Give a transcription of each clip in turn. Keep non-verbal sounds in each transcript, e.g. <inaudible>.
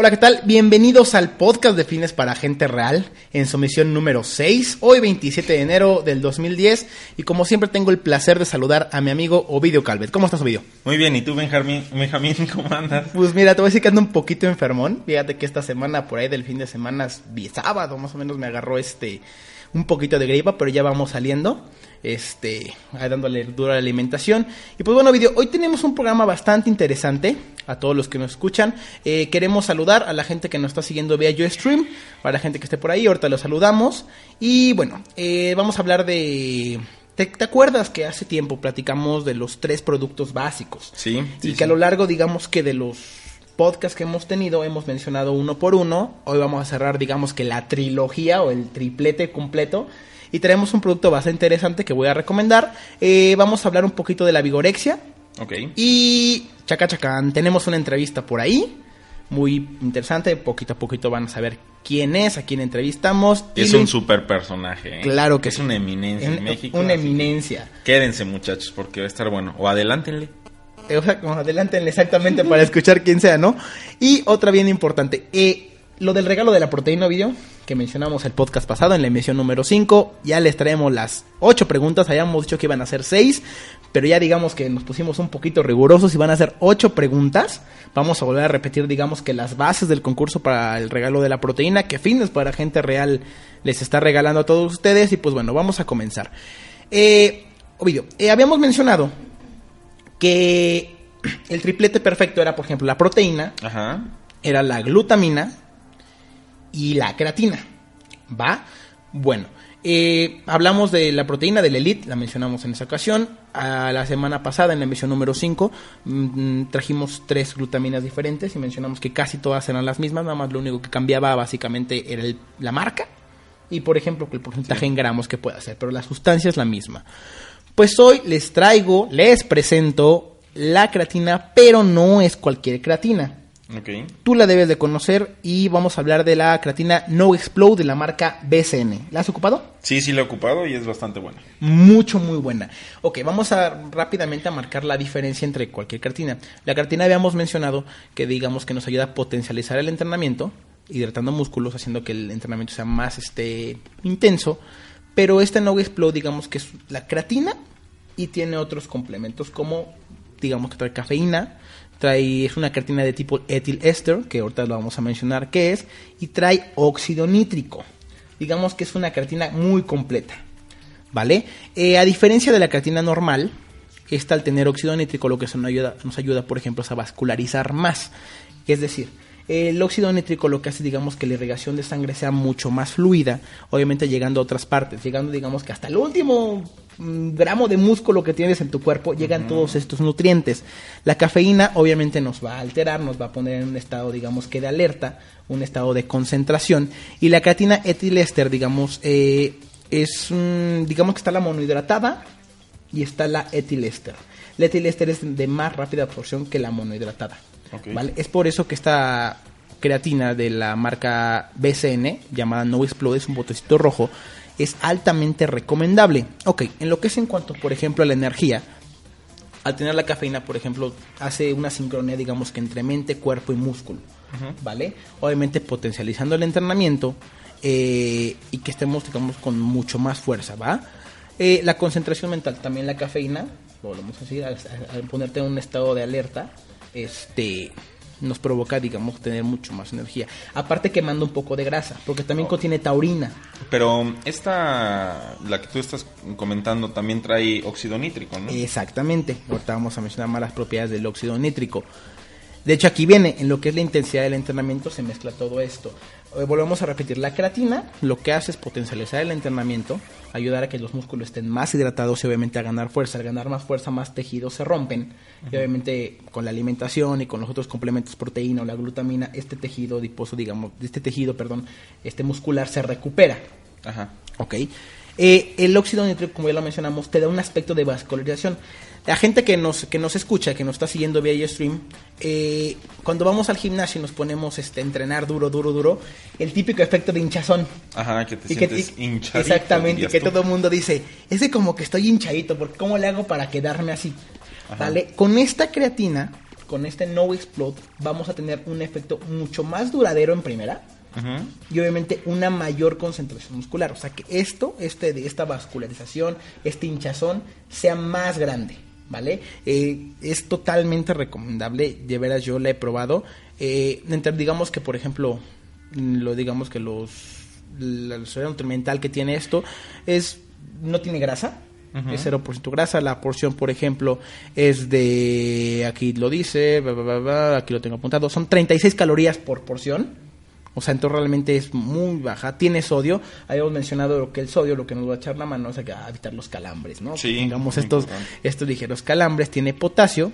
Hola, ¿qué tal? Bienvenidos al podcast de fines para gente real en su misión número 6, hoy 27 de enero del 2010 y como siempre tengo el placer de saludar a mi amigo Ovidio Calvet. ¿Cómo estás, Ovidio? Muy bien, ¿y tú, Benjamín? Benjamín <laughs> ¿Cómo andas? Pues mira, te voy a decir que ando un poquito enfermón. Fíjate que esta semana, por ahí del fin de semana, sábado más o menos, me agarró este un poquito de gripa, pero ya vamos saliendo, este, dándole dura la alimentación. Y pues bueno, video, hoy tenemos un programa bastante interesante a todos los que nos escuchan. Eh, queremos saludar a la gente que nos está siguiendo vía stream para la gente que esté por ahí, ahorita los saludamos. Y bueno, eh, vamos a hablar de... ¿Te, acuerdas que hace tiempo platicamos de los tres productos básicos? Sí. y que a lo largo, digamos que de los podcast que hemos tenido hemos mencionado uno por uno. Hoy vamos a cerrar, digamos que la trilogía o el triplete completo. Y tenemos un producto bastante interesante que voy a recomendar. Eh, vamos a hablar un poquito de la vigorexia. Ok. Y chacachacán, tenemos una entrevista por ahí. Muy interesante, poquito a poquito van a saber quién es, a quién entrevistamos. Es un super personaje. ¿eh? Claro que es una eminencia en, México. Una eminencia. Quédense muchachos porque va a estar bueno. O adelántenle o sea, como adelántenle exactamente para escuchar quién sea, ¿no? Y otra bien importante, eh, lo del regalo de la proteína video, que mencionamos el podcast pasado en la emisión número 5, ya les traemos las 8 preguntas, habíamos dicho que iban a ser 6, pero ya digamos que nos pusimos un poquito rigurosos y van a ser 8 preguntas. Vamos a volver a repetir, digamos que las bases del concurso para el regalo de la proteína, que fines para gente real les está regalando a todos ustedes. Y pues bueno, vamos a comenzar. Eh, Ovidio, eh, habíamos mencionado que el triplete perfecto era, por ejemplo, la proteína, era la glutamina y la creatina. ¿Va? Bueno, eh, hablamos de la proteína del Elite, la mencionamos en esa ocasión. A la semana pasada, en la emisión número 5, mm, trajimos tres glutaminas diferentes y mencionamos que casi todas eran las mismas, nada más lo único que cambiaba básicamente era la marca y, por ejemplo, el porcentaje en gramos que puede hacer, pero la sustancia es la misma. Pues hoy les traigo, les presento la creatina, pero no es cualquier creatina. Okay. Tú la debes de conocer y vamos a hablar de la creatina No Explode de la marca BCN. ¿La has ocupado? Sí, sí la he ocupado y es bastante buena. Mucho, muy buena. Ok, vamos a rápidamente a marcar la diferencia entre cualquier creatina. La creatina habíamos mencionado que digamos que nos ayuda a potencializar el entrenamiento, hidratando músculos, haciendo que el entrenamiento sea más este, intenso. Pero este No Explode digamos que es la creatina y tiene otros complementos como, digamos que trae cafeína, trae, es una creatina de tipo etil ester, que ahorita lo vamos a mencionar qué es, y trae óxido nítrico. Digamos que es una creatina muy completa, ¿vale? Eh, a diferencia de la creatina normal, esta al tener óxido nítrico lo que nos ayuda, nos ayuda, por ejemplo, es a vascularizar más. Es decir, el óxido nítrico lo que hace, digamos, que la irrigación de sangre sea mucho más fluida, obviamente llegando a otras partes, llegando, digamos, que hasta el último mm, gramo de músculo que tienes en tu cuerpo llegan todos estos nutrientes. La cafeína obviamente nos va a alterar, nos va a poner en un estado, digamos, que de alerta, un estado de concentración. Y la creatina etilester, digamos, eh, es, digamos que está la monohidratada y está la etilester. La etilester es de más rápida absorción que la monohidratada. Es por eso que esta creatina de la marca BCN, llamada No Explode, es un botecito rojo, es altamente recomendable. Ok, en lo que es en cuanto, por ejemplo, a la energía, al tener la cafeína, por ejemplo, hace una sincronía, digamos que entre mente, cuerpo y músculo, ¿vale? Obviamente potencializando el entrenamiento eh, y que estemos, digamos, con mucho más fuerza, ¿va? Eh, la concentración mental, también la cafeína, volvemos a decir, al ponerte en un estado de alerta, este nos provoca, digamos, tener mucho más energía. Aparte que manda un poco de grasa, porque también oh. contiene taurina. Pero esta, la que tú estás comentando, también trae óxido nítrico, ¿no? Exactamente. Ahorita vamos a mencionar más las propiedades del óxido nítrico. De hecho, aquí viene, en lo que es la intensidad del entrenamiento, se mezcla todo esto. Eh, volvemos a repetir, la creatina lo que hace es potencializar el entrenamiento, ayudar a que los músculos estén más hidratados y obviamente a ganar fuerza. Al ganar más fuerza, más tejidos se rompen. Y obviamente con la alimentación y con los otros complementos, proteína o la glutamina, este tejido adiposo, digamos, este tejido, perdón, este muscular se recupera. Ajá. ¿Ok? Eh, el óxido nítrico, como ya lo mencionamos, te da un aspecto de vascularización. La gente que nos, que nos escucha, que nos está siguiendo vía stream, eh, cuando vamos al gimnasio y nos ponemos este, a entrenar duro, duro, duro, el típico efecto de hinchazón. Ajá, que te Y que- sientes y- hinchadito. Exactamente, que tú. todo el mundo dice, es de como que estoy hinchadito, porque ¿cómo le hago para quedarme así? Ajá. ¿Vale? Con esta creatina, con este No Explode, vamos a tener un efecto mucho más duradero en primera Y obviamente una mayor concentración muscular. O sea que esto, este de esta vascularización, este hinchazón, sea más grande. ¿Vale? Eh, es totalmente recomendable, de veras yo la he probado. Eh, entre- digamos que, por ejemplo, lo digamos que los la soya nutrimental que tiene esto es no tiene grasa, es 0% grasa. La porción, por ejemplo, es de aquí lo dice, aquí lo tengo apuntado, son 36 calorías por porción. O sea, entonces realmente es muy baja. Tiene sodio. Habíamos mencionado lo que el sodio, lo que nos va a echar la mano es a que- a evitar los calambres, ¿no? Sí, muy estos, importante. estos ligeros calambres. Tiene potasio,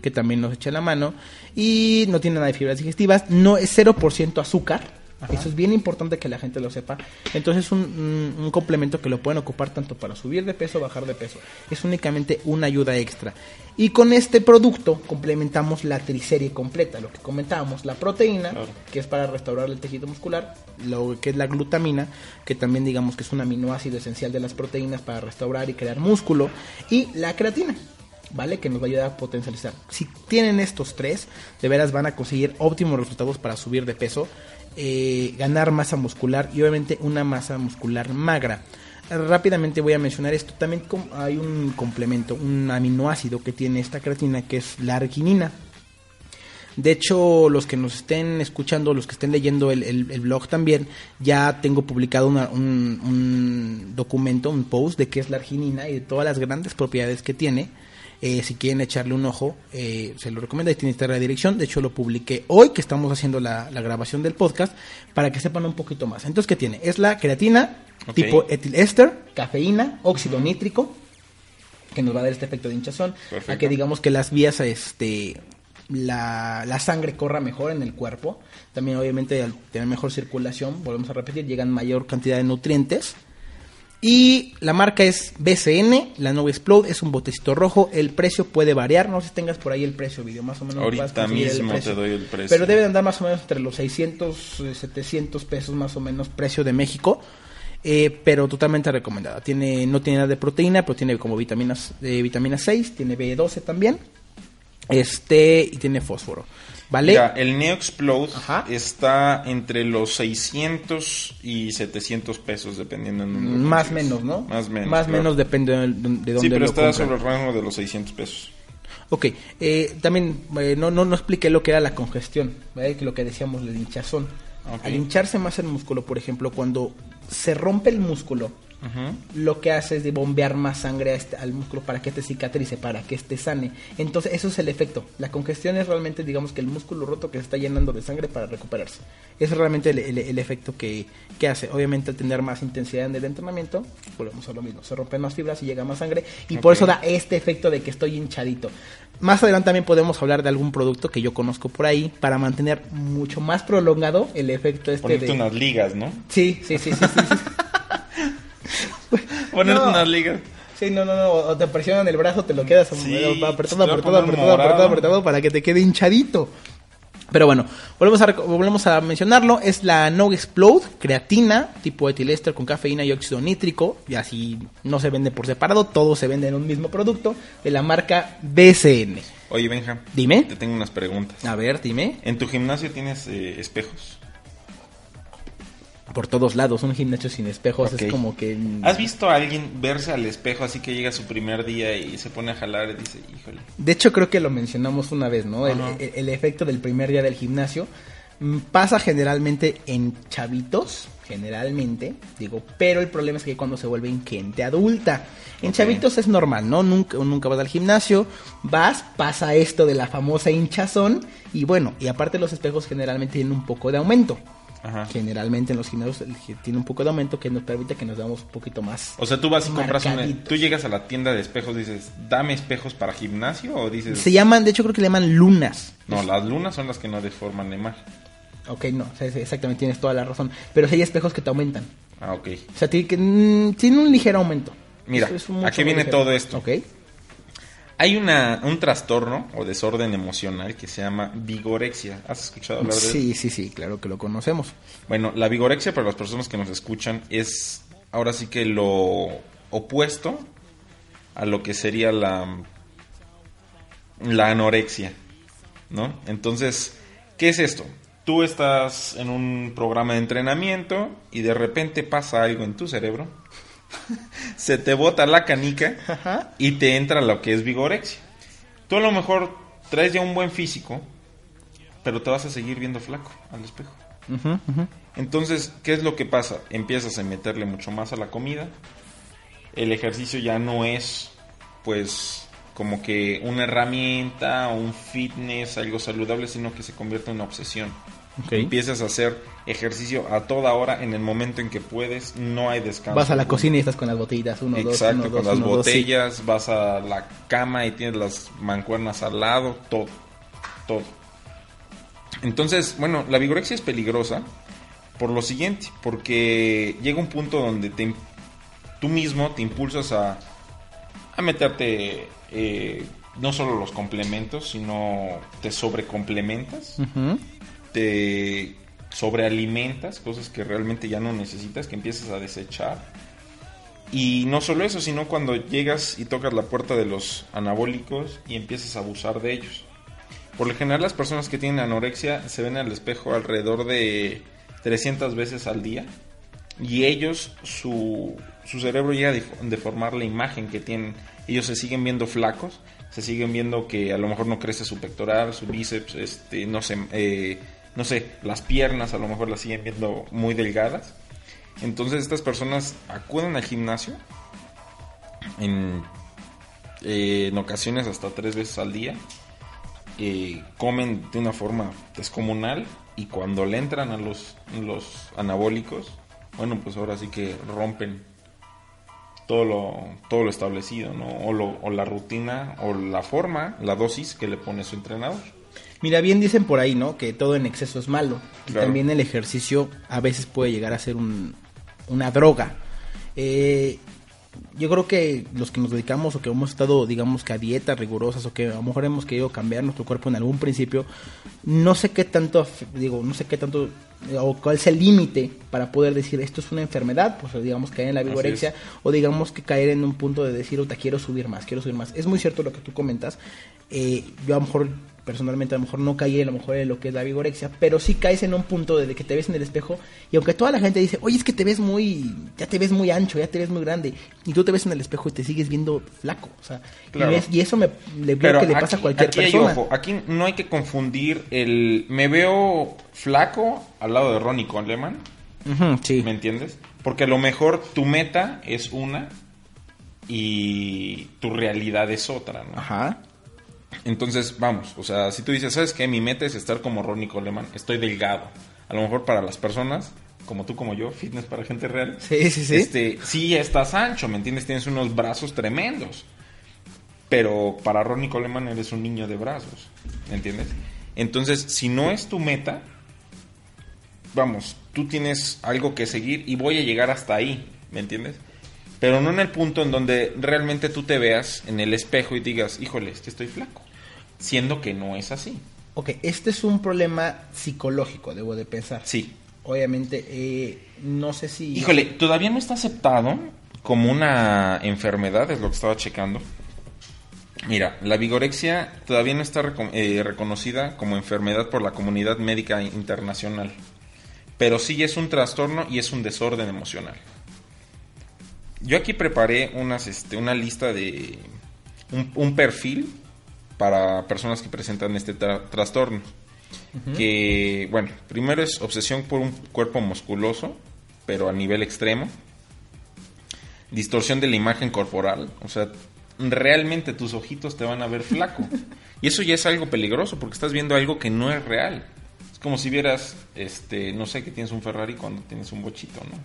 que también nos echa la mano. Y no tiene nada de fibras digestivas. No es 0% azúcar. Eso es bien importante que la gente lo sepa. Entonces es un, un- un complemento que lo pueden ocupar tanto para subir de peso o bajar de peso. Es únicamente una ayuda extra. Y con este producto complementamos la triserie completa, lo que comentábamos, la proteína, Claro. que es para restaurar el tejido muscular, lo que es la glutamina, que también digamos que es un aminoácido esencial de las proteínas para restaurar y crear músculo, y la creatina. ¿Vale? Que nos va a ayudar a potencializar. Si tienen estos tres, de veras van a conseguir óptimos resultados para subir de peso, eh, ganar masa muscular y obviamente una masa muscular magra. Rápidamente voy a mencionar esto. También hay un complemento, un aminoácido que tiene esta creatina que es la arginina. De hecho, los que nos estén escuchando, los que estén leyendo el, blog también, ya tengo publicado un, un documento, un post de qué es la arginina y de todas las grandes propiedades que tiene. Eh, si quieren echarle un ojo, eh, se lo recomiendo. Ahí tiene esta la dirección. De hecho, lo publiqué hoy que estamos haciendo la, la grabación del podcast para que sepan un poquito más. Entonces, ¿qué tiene? Es la creatina, tipo etilester, cafeína, óxido nítrico, que nos va a dar este efecto de hinchazón. Perfecto. A que digamos que las vías, este, la, la sangre corra mejor en el cuerpo. También, obviamente, al tener mejor circulación, volvemos a repetir, llegan mayor cantidad de nutrientes. Y la marca es BCN, la No Explode, es un botecito rojo. El precio puede variar, no sé si tengas por ahí el precio, video, más o menos. Ahorita mismo te doy el precio. Pero debe de andar más o menos entre los 600, eh, 700 pesos más o menos, precio de México. Eh, pero totalmente recomendada. Tiene, no tiene nada de proteína, pero tiene como vitaminas, eh, vitamina 6, tiene B12 también. Este, y tiene fósforo. ¿Vale? Mira, el Neo Explode Ajá. está entre los 600 y 700 pesos, dependiendo en dónde más menos, ¿no? Más menos. Más claro. menos depende de, de dónde Sí, pero lo está compren. sobre el rango de los 600 pesos. Ok, eh, también eh, no, no, no expliqué lo que era la congestión, ¿vale? que lo que decíamos, el hinchazón. Ok. Al hincharse más el músculo, por ejemplo, cuando se rompe el músculo, Lo que hace es de bombear más sangre a este- al músculo para que este cicatrice, para que este sane. Entonces, eso es el efecto. La congestión es realmente, digamos, que el músculo roto que se está llenando de sangre para recuperarse. Ese es realmente el, el- el efecto que, que hace. Obviamente, al tener más intensidad en el entrenamiento, volvemos a lo mismo. Se rompen más fibras y llega más sangre. Y por eso da este efecto de que estoy hinchadito. Más adelante también podemos hablar de algún producto que yo conozco por ahí para mantener mucho más prolongado el efecto este Ponerte de... unas ligas, ¿no? Sí, sí, sí, sí, sí, sí. <laughs> <laughs> Ponerte No. unas ligas. Sí, no, no, no, o te presionan el brazo, te lo quedas Sí, apretado, apretado, poner apretado, apretado, apretado, para que te quede hinchadito. Pero bueno, volvemos a, volvemos a mencionarlo, es la No Explode, creatina, tipo etilester con cafeína y óxido nítrico, y así no se vende por separado, todo se vende en un mismo producto, de la marca BCN. Oye, Benja. Dime. Te tengo unas preguntas. A ver, dime. ¿En tu gimnasio tienes eh, espejos? Por todos lados, un gimnasio sin espejos es como que... ¿Has visto a alguien verse al espejo así que llega su primer día y se pone a jalar y dice, híjole? De hecho, creo que lo mencionamos una vez, ¿no? El, Ajá. el- el efecto del primer día del gimnasio. Mm, Pasa generalmente en chavitos, generalmente, digo, pero el problema es que cuando se vuelven gente adulta. En chavitos es normal, ¿no? Nunca, nunca vas al gimnasio, vas, pasa esto de la famosa hinchazón y bueno, y aparte los espejos generalmente tienen un poco de aumento. Ajá. Generalmente en los gimnasios tiene un poco de aumento que nos permite que nos veamos un poquito más. O sea, tú vas y compras. Marcaditos. Tú llegas a la tienda de espejos y dices, dame espejos para gimnasio o dices... Se llaman, de hecho creo que le llaman lunas. No, las lunas son las que no deforman de mal. Ok, no, o sea, exactamente, tienes toda la razón. Pero sí hay espejos que te aumentan. Ah, ok. O sea, tiene, que, mm, tiene un ligero aumento. Mira, es aquí viene ligero. todo esto. Ok. Hay una, un trastorno o desorden emocional que se llama vigorexia. ¿Has escuchado hablar de? Sí, sí, sí, claro que lo conocemos. Bueno, la vigorexia para las personas que nos escuchan es ahora sí que lo opuesto a lo que sería la, la anorexia, ¿no? Entonces, ¿qué es esto? Tú estás en un programa de entrenamiento y de repente pasa algo en tu cerebro, <laughs> se te bota la canica Ajá. y te entra lo que es vigorexia. Tú a lo mejor traes ya un buen físico, pero te vas a seguir viendo flaco al espejo. Entonces, ¿qué es lo que pasa? Empiezas a meterle mucho más a la comida. El ejercicio ya no es, pues, como que una herramienta, un fitness, algo saludable, sino que se convierte en una obsesión. Empiezas a hacer ejercicio a toda hora, en el momento en que puedes, no hay descanso. Vas a la cocina y estás con las botellitas, uno, dos, Exacto, uno, con dos, las uno, dos, sí. botellas, vas a la cama y tienes las mancuernas al lado, todo, todo. Entonces, bueno, la vigorexia es peligrosa por lo siguiente, porque llega un punto donde te, tú mismo te impulsas a, a meterte eh, no solo los complementos, sino te sobrecomplementas Ujú. Te sobrealimentas, cosas que realmente ya no necesitas, que empiezas a desechar. Y no solo eso, sino cuando llegas y tocas la puerta de los anabólicos y empiezas a abusar de ellos. Por lo general las personas que tienen anorexia se ven al espejo alrededor de 300 veces al día y ellos, su, su cerebro llega a def- deformar la imagen que tienen. Ellos se siguen viendo flacos, se siguen viendo que a lo mejor no crece su pectoral, su bíceps, este, no sé, eh, no sé, las piernas a lo mejor las siguen viendo muy delgadas. Entonces estas personas acuden al gimnasio en, eh, en ocasiones hasta tres veces al día. eh, comen de una forma descomunal y cuando le entran a los, los anabólicos, bueno, pues ahora sí que rompen todo lo, todo lo establecido, ¿no? O, lo- o la rutina, o la forma, la dosis que le pone su entrenador. Mira, bien dicen por ahí, ¿no? Que todo en exceso es malo. Y Claro. también el ejercicio a veces puede llegar a ser un- una droga. Eh, yo creo que los que nos dedicamos o que hemos estado, digamos que a dietas rigurosas o que a lo mejor hemos querido cambiar nuestro cuerpo en algún principio, no sé qué tanto, digo, no sé qué tanto, o cuál es el límite para poder decir esto es una enfermedad, pues digamos caer en la vigorexia, o digamos que caer en un punto de decir, "Uta, quiero subir más, quiero subir más. Es muy cierto lo que tú comentas. Eh, yo a lo mejor, personalmente, a lo mejor no caí a lo mejor en lo que es la vigorexia, pero sí caes en un punto de que te ves en el espejo y aunque toda la gente dice, oye, es que te ves muy, ya te ves muy ancho, ya te ves muy grande, y tú te ves en el espejo y te sigues viendo flaco. O sea, y Claro. ves- y, eso me, le que le aquí, pasa a cualquier aquí hay persona. ojo, aquí no hay que confundir el me veo flaco al lado de Ronnie Coleman, sí. ¿me entiendes? Porque a lo mejor tu meta es una y tu realidad es otra, ¿no? Ajá. Entonces, vamos, o sea, si tú dices, ¿sabes qué? Mi meta es estar como Ronnie Coleman, estoy delgado. A lo mejor para las personas, como tú, como yo, fitness para gente real. Sí, sí, sí. Este, sí estás ancho, ¿me entiendes? Tienes unos brazos tremendos. Pero para Ronnie Coleman eres un niño de brazos, ¿me entiendes? Entonces, si no es tu meta, vamos, tú tienes algo que seguir y voy a llegar hasta ahí, ¿me entiendes? Pero no en el punto en donde realmente tú te veas en el espejo y digas, híjole, es que estoy flaco. Siendo que no es así. Ok, este es un problema psicológico, debo de pensar. Sí. Obviamente, eh, no sé si... Híjole, todavía no está aceptado como una enfermedad, es lo que estaba checando. Mira, la vigorexia todavía no está eh, reconocida como enfermedad por la comunidad médica internacional, pero sí es un trastorno y es un desorden emocional. Yo aquí preparé unas, este, una lista de un, un perfil para personas que presentan este tra- trastorno. Que, bueno, primero es obsesión por un cuerpo musculoso, pero a nivel extremo. Distorsión de la imagen corporal, o sea, realmente tus ojitos te van a ver flaco. <laughs> Y eso ya es algo peligroso porque estás viendo algo que no es real. Es como si vieras, este, no sé, que tienes un Ferrari cuando tienes un bochito, ¿no?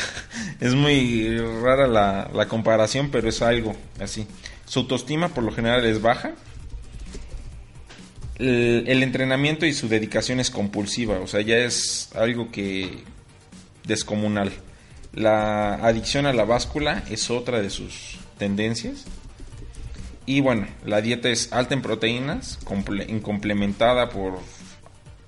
<laughs> es muy rara la, comparación, pero es algo así. Su autoestima por lo general es baja. El, entrenamiento y su dedicación es compulsiva, o sea, ya es algo que descomunal. La adicción a la báscula es otra de sus tendencias. Y bueno, la dieta es alta en proteínas, comple- complementada por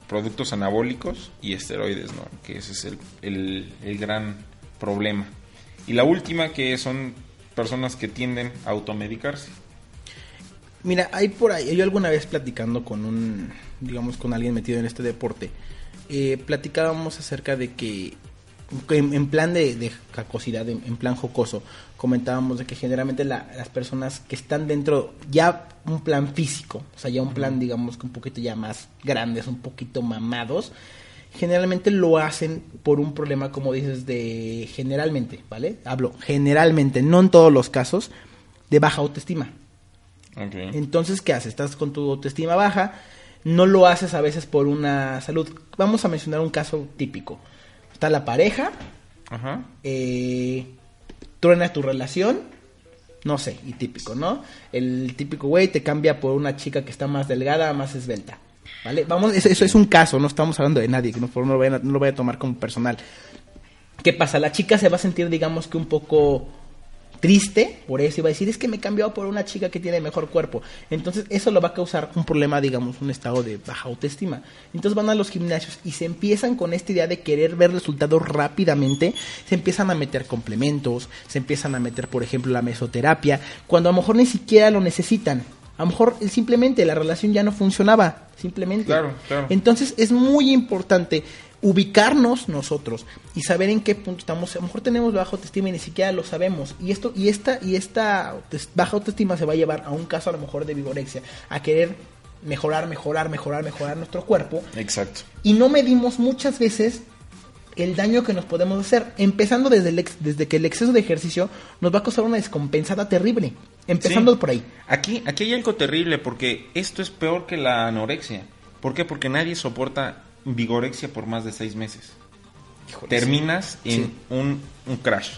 productos anabólicos y esteroides, ¿no? Que ese es el- el gran problema. Y la última que son personas que tienden a automedicarse. Mira, hay por ahí, yo alguna vez platicando con un, digamos, con alguien metido en este deporte, eh, platicábamos acerca de que, en, en plan de, de jacosidad, en, en plan jocoso, comentábamos de que generalmente la- las personas que están dentro, ya un plan físico, o sea, ya un plan, digamos, que un poquito ya más grandes, un poquito mamados, generalmente lo hacen por un problema, como dices, de generalmente, ¿vale? Hablo generalmente, no en todos los casos, de baja autoestima. Entonces, ¿qué haces? Estás con tu autoestima baja, no lo haces a veces por una salud. Vamos a mencionar un caso típico. Está la pareja, Ajá. eh, truena tu relación, no sé, y típico, ¿no? El típico güey te cambia por una chica que está más delgada, más esbelta. ¿Vale? Vamos, eso, es un caso, no estamos hablando de nadie, que no, lo vayan a- tomar como personal. ¿Qué pasa? La chica se va a sentir, digamos que un poco triste por eso y va a decir, es que me he cambiado por una chica que tiene mejor cuerpo. Entonces eso lo va a causar un problema, digamos, un estado de baja autoestima. Entonces van a los gimnasios y se empiezan con esta idea de querer ver resultados rápidamente, se empiezan a meter complementos, se empiezan a meter, por ejemplo, la mesoterapia, cuando a lo mejor ni siquiera lo necesitan. A lo mejor simplemente la relación ya no funcionaba, simplemente. Claro, claro. Entonces es muy importante ubicarnos nosotros y saber en qué punto estamos. A lo mejor tenemos baja autoestima y ni siquiera lo sabemos. Y esto y esta y esta baja autoestima se va a llevar a un caso a lo mejor de vigorexia, a querer mejorar, mejorar, mejorar, mejorar nuestro cuerpo Exacto. y no medimos muchas veces el daño que nos podemos hacer, empezando desde, el ex- desde que el exceso de ejercicio nos va a causar una descompensada terrible, empezando Sí. por ahí. Aquí, aquí hay algo terrible porque esto es peor que la anorexia. ¿Por qué? Porque nadie soporta vigorexia por más de seis meses. Híjole, Terminas en Sí. un, un crash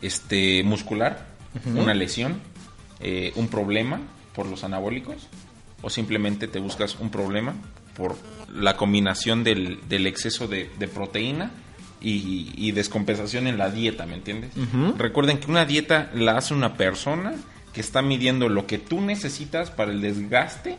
este muscular, una lesión, eh, un problema por los anabólicos o simplemente te buscas un problema por la combinación del, del exceso de, de proteína y, y descompensación en la dieta, ¿me entiendes? Recuerden que una dieta la hace una persona que está midiendo lo que tú necesitas para el desgaste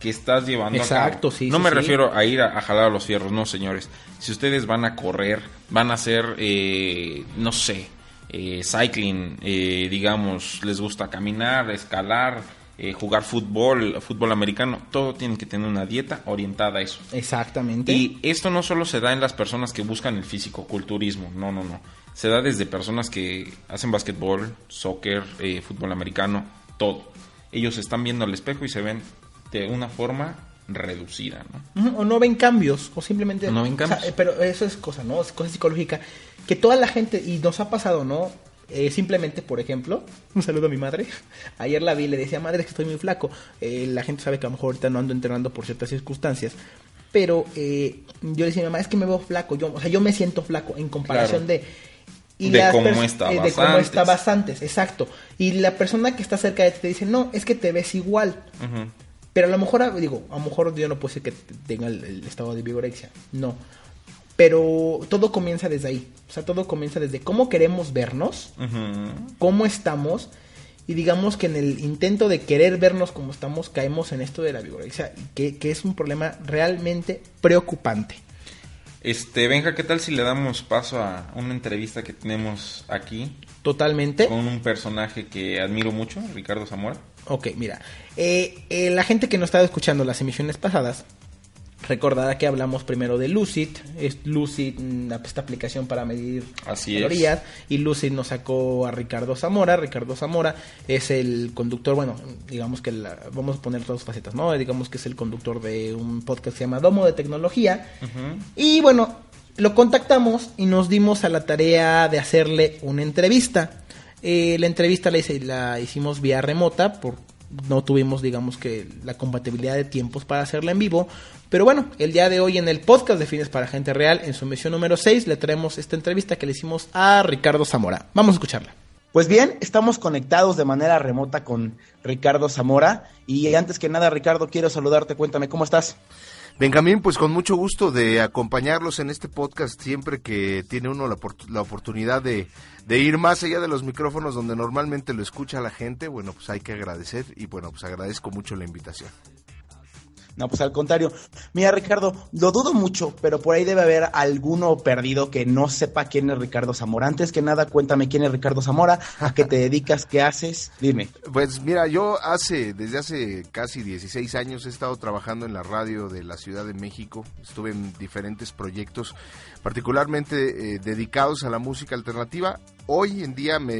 que estás llevando a cabo. Exacto, sí, No sí, me sí. refiero a ir a, a jalar a los fierros, no, señores. Si ustedes van a correr, van a hacer, eh, no sé, eh, cycling, eh, digamos, les gusta caminar, escalar, eh, jugar fútbol, fútbol americano, todo tiene que tener una dieta orientada a eso. Exactamente. Y esto no solo se da en las personas que buscan el físico-culturismo, no, no, no. Se da desde personas que hacen basquetbol, soccer, eh, fútbol americano, todo. Ellos están viendo al espejo y se ven de una forma reducida, ¿no? O no ven cambios o simplemente No ven o sea, cambios. pero eso es cosa no es cosa psicológica que toda la gente y nos ha pasado no Eh, simplemente por ejemplo un saludo a mi madre <laughs> ayer la vi y le decía madre es que estoy muy flaco Eh, la gente sabe que a lo mejor ahorita no ando entrenando por ciertas circunstancias pero eh, yo le decía a mi mamá es que me veo flaco yo o sea yo me siento flaco en comparación Claro. de De las cómo pers- estabas eh, de cómo antes. estabas antes exacto y la persona que está cerca de ti te dice no es que te ves igual pero a lo mejor, digo, a lo mejor yo no puedo decir que tenga el, el estado de vigorexia. No. Pero todo comienza desde ahí. O sea, todo comienza desde cómo queremos vernos, cómo estamos. Y digamos que en el intento de querer vernos como estamos, caemos en esto de la vigorexia. Que, que es un problema realmente preocupante. Este, Benja, ¿qué tal si le damos paso a una entrevista que tenemos aquí Totalmente. con un personaje que admiro mucho, Ricardo Zamora? Ok, mira. eh, eh, la gente que nos estaba escuchando las emisiones pasadas, Recordará que hablamos primero de Lucid, es Lucid, mm, esta aplicación para medir Así calorías, y Lucid nos sacó a Ricardo Zamora. Ricardo Zamora es el conductor, bueno, digamos que la, vamos a poner todas facetas, ¿no? Digamos que es el conductor de un podcast que se llama Domo de Tecnología. Y bueno, lo contactamos y nos dimos a la tarea de hacerle una entrevista. Eh, la entrevista la, hice- la hicimos vía remota, por, no tuvimos, digamos que, la compatibilidad de tiempos para hacerla en vivo. Pero bueno, el día de hoy en el podcast de Fines para Gente Real, en su emisión número 6, le traemos esta entrevista que le hicimos a Ricardo Zamora. Vamos a escucharla. Pues bien, estamos conectados de manera remota con Ricardo Zamora. Y antes que nada, Ricardo, quiero saludarte. Cuéntame, ¿cómo estás? Benjamín, pues con mucho gusto de acompañarlos en este podcast siempre que tiene uno la, la oportunidad de, de ir más allá de los micrófonos donde normalmente lo escucha la gente. Bueno, pues hay que agradecer y bueno, pues agradezco mucho la invitación. No, pues al contrario. Mira, Ricardo, lo dudo mucho, pero por ahí debe haber alguno perdido que no sepa quién es Ricardo Zamora. Antes que nada, cuéntame quién es Ricardo Zamora, a qué te dedicas, qué haces. Dime. Pues mira, yo hace, desde hace casi 16 años he estado trabajando en la radio de la Ciudad de México. Estuve en diferentes proyectos, particularmente eh, dedicados a la música alternativa. Hoy en día me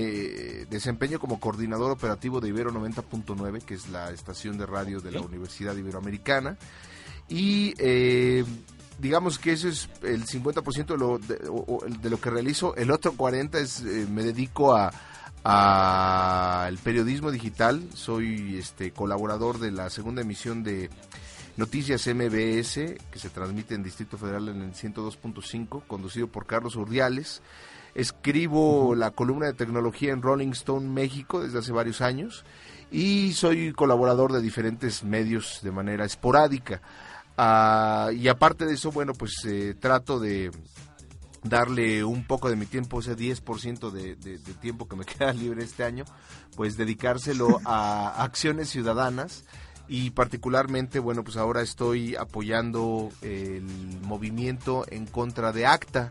desempeño como coordinador operativo de Ibero 90.9, que es la estación de radio de la Universidad Iberoamericana. Y eh, digamos que eso es el 50% de lo, de, o- de lo que realizo. El otro 40% es eh, me dedico a al periodismo digital. Soy este colaborador de la segunda emisión de Noticias MBS, que se transmite en Distrito Federal en el 102.5, conducido por Carlos Urdiales. Escribo la columna de tecnología en Rolling Stone México desde hace varios años y soy colaborador de diferentes medios de manera esporádica. Ah, y aparte de eso, bueno, pues eh, trato de darle un poco de mi tiempo, ese 10% de, de, de tiempo que me <laughs> queda libre este año, pues dedicárselo a acciones ciudadanas y particularmente, bueno, pues ahora estoy apoyando el movimiento en contra de ACTA,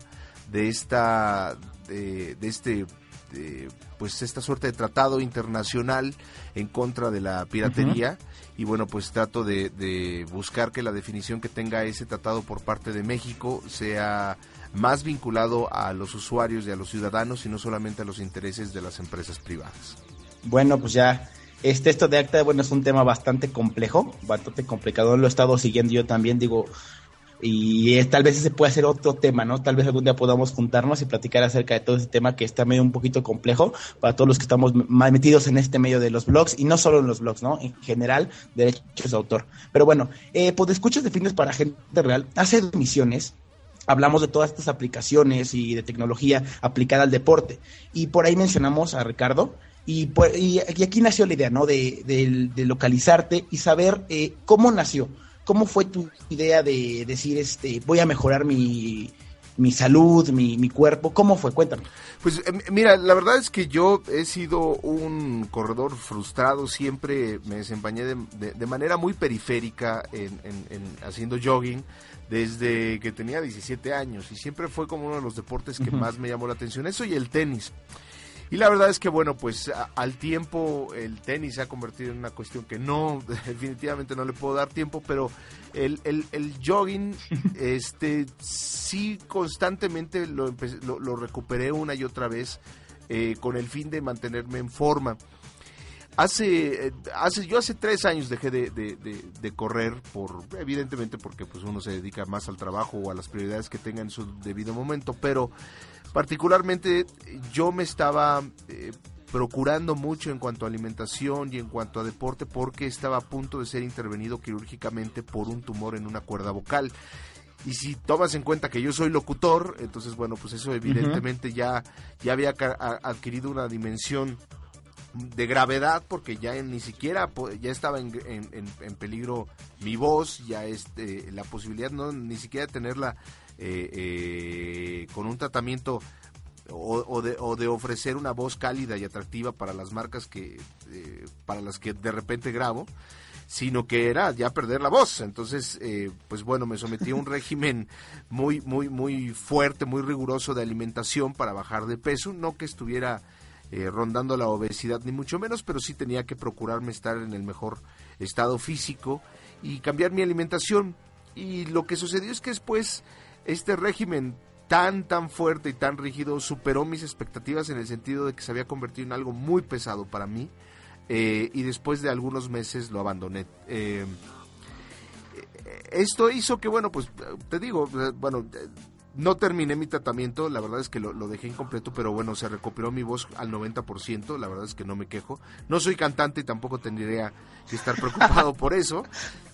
de esta, de, de este, de, pues esta suerte de tratado internacional en contra de la piratería y bueno, pues trato de, de buscar que la definición que tenga ese tratado por parte de México sea más vinculado a los usuarios y a los ciudadanos y no solamente a los intereses de las empresas privadas. Bueno, pues ya, este, esto de acta, bueno, es un tema bastante complejo, bastante complicado, lo he estado siguiendo yo también, digo, y es- tal vez ese puede ser otro tema, ¿no? Tal vez algún día podamos juntarnos y platicar acerca de todo ese tema que está medio un poquito complejo para todos los que estamos más metidos en este medio de los blogs y no solo en los blogs, ¿no? En general, derechos de autor. Pero bueno, eh, pues escuchas de fines para gente real. Hace emisiones hablamos de todas estas aplicaciones y de tecnología aplicada al deporte. Y por ahí mencionamos a Ricardo. Y, por- y- y aquí nació la idea, ¿no? De, de- de localizarte y saber eh, cómo nació. ¿Cómo fue tu idea de decir, este, voy a mejorar mi, mi salud, mi, mi cuerpo? ¿Cómo fue? Cuéntame. Pues eh, mira, la verdad es que yo he sido un corredor frustrado, siempre me desempeñé de, de- de manera muy periférica en, en- en haciendo jogging desde que tenía 17 años y siempre fue como uno de los deportes que más me llamó la atención, eso y el tenis. Y la verdad es que, bueno, pues a- al tiempo el tenis se ha convertido en una cuestión que no, <laughs> definitivamente no le puedo dar tiempo, pero el, el, el jogging, <laughs> este, sí constantemente lo, lo, lo recuperé una y otra vez eh, con el fin de mantenerme en forma. Hace, eh, hace, yo hace tres años dejé de, de- de- de correr, por evidentemente porque pues uno se dedica más al trabajo o a las prioridades que tenga en su debido momento, pero particularmente yo me estaba eh, procurando mucho en cuanto a alimentación y en cuanto a deporte porque estaba a punto de ser intervenido quirúrgicamente por un tumor en una cuerda vocal. Y si tomas en cuenta que yo soy locutor, entonces bueno, pues eso evidentemente ya, ya había adquirido una dimensión de gravedad porque ya ni siquiera ya estaba en, en- en- peligro mi voz, ya este, la posibilidad no ni siquiera de tenerla eh, eh, con un tratamiento o, o de, o de ofrecer una voz cálida y atractiva para las marcas que eh, para las que de repente grabo sino que era ya perder la voz. Entonces eh, pues bueno me sometí a un <laughs> régimen muy muy muy fuerte muy riguroso de alimentación para bajar de peso. No que estuviera eh, rondando la obesidad ni mucho menos pero sí tenía que procurarme estar en el mejor estado físico y cambiar mi alimentación. Y lo que sucedió es que después este régimen tan, tan fuerte y tan rígido superó mis expectativas en el sentido de que se había convertido en algo muy pesado para mí eh, y después de algunos meses lo abandoné. Eh, esto hizo que, bueno, pues te digo, bueno, no terminé mi tratamiento, la verdad es que lo, dejé incompleto, pero bueno, se recuperó mi voz al 90%, la verdad es que no me quejo. No soy cantante y tampoco tendría que estar preocupado por eso,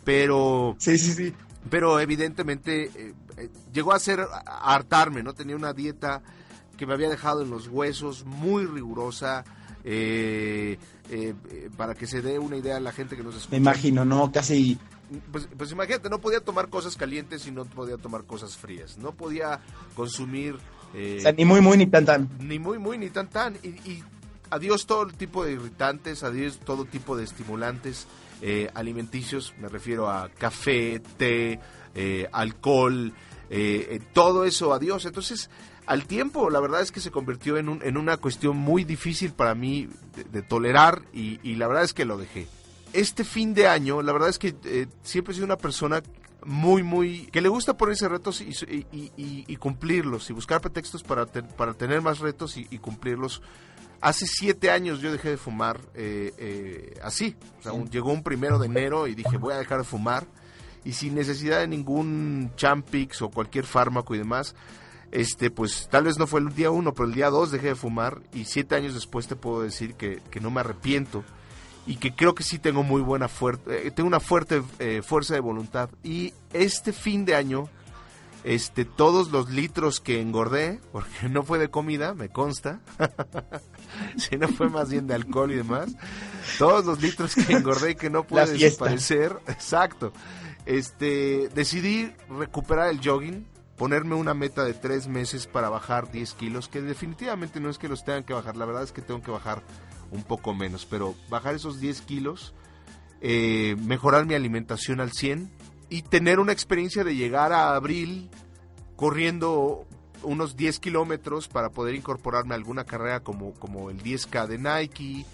pero... <laughs> Sí, sí, sí. Pero evidentemente eh, eh, llegó a ser a hartarme, ¿no? Tenía una dieta que me había dejado en los huesos muy rigurosa, eh, para que se dé una idea a la gente que nos escucha. Me imagino, ¿no? Casi pues, pues, imagínate, no podía tomar cosas calientes y no podía tomar cosas frías. No podía consumir... Eh, o sea, ni muy, muy, ni tan, tan. Ni muy, muy, ni tan, tan. Y, adiós todo tipo de irritantes, adiós todo tipo de estimulantes eh, alimenticios. Me refiero a café, té, eh, alcohol, todo eso, adiós. Entonces, al tiempo, la verdad es que se convirtió en, un, en una cuestión muy difícil para mí de, tolerar y, y la verdad es que lo dejé este fin de año, la verdad es que eh, siempre he sido una persona muy, muy... que le gusta ponerse retos y, cumplirlos y buscar pretextos para, para tener más retos y, cumplirlos. Hace siete años yo dejé de fumar eh, eh, así. llegó un primero de enero y dije voy a dejar de fumar y sin necesidad de ningún Champix o cualquier fármaco y demás. Este, pues tal vez no fue el día uno, pero el día dos dejé de fumar y siete años después te puedo decir que, que no me arrepiento y que creo que sí tengo muy buena fuerte, eh, tengo una fuerte fuerza de voluntad. Y este fin de año, este, todos los litros que engordé, <laughs> porque no fue de comida, me consta, <laughs> sino fue más bien de alcohol y demás, todos los litros que engordé y que no pude desaparecer, exacto, este, decidí recuperar el jogging, ponerme una meta de tres meses para bajar 10 kilos, que definitivamente no es que los tengan que bajar, la verdad es que tengo que bajar un poco menos, pero bajar esos 10 kilos, eh, mejorar mi alimentación al 100 y tener una experiencia de llegar a abril corriendo unos 10 kilómetros para poder incorporarme a alguna carrera como, como el 10K de Nike.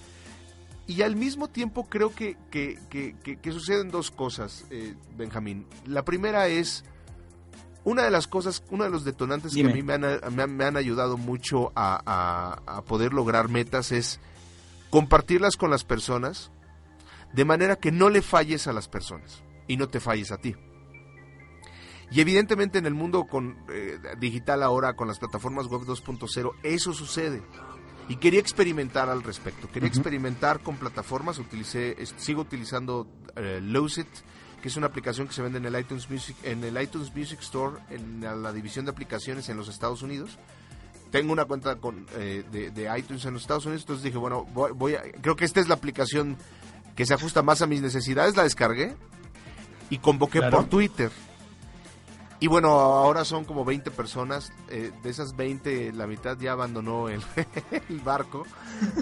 Y al mismo tiempo creo que, que, que, suceden dos cosas, eh, Benjamín. La primera es, una de las cosas, uno de los detonantes que a mí me han, me han, ayudado mucho a, a, poder lograr metas es compartirlas con las personas de manera que no le falles a las personas y no te falles a ti. Y evidentemente en el mundo con, eh, digital ahora, con las plataformas web 2.0, eso sucede. Y quería experimentar al respecto. Quería experimentar con plataformas. Utilicé, sigo utilizando eh, Lucid, que es una aplicación que se vende en el iTunes Music, en el iTunes Music Store, en la división de aplicaciones en los Estados Unidos tengo una cuenta con, eh, de, iTunes en los Estados Unidos, entonces dije, bueno, voy, a, creo que esta es la aplicación que se ajusta más a mis necesidades, la descargué y convoqué por Twitter. Y bueno, ahora son como 20 personas, eh, de esas 20 la mitad ya abandonó <laughs> el, barco,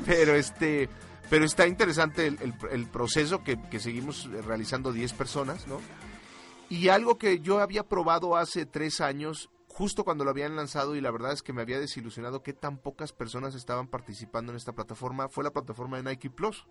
pero este pero está interesante el, proceso que, que, seguimos realizando 10 personas, ¿no? Y algo que yo había probado hace tres años justo cuando lo habían lanzado y la verdad es que me había desilusionado que tan pocas personas estaban participando en esta plataforma, fue la plataforma de Nike Plus.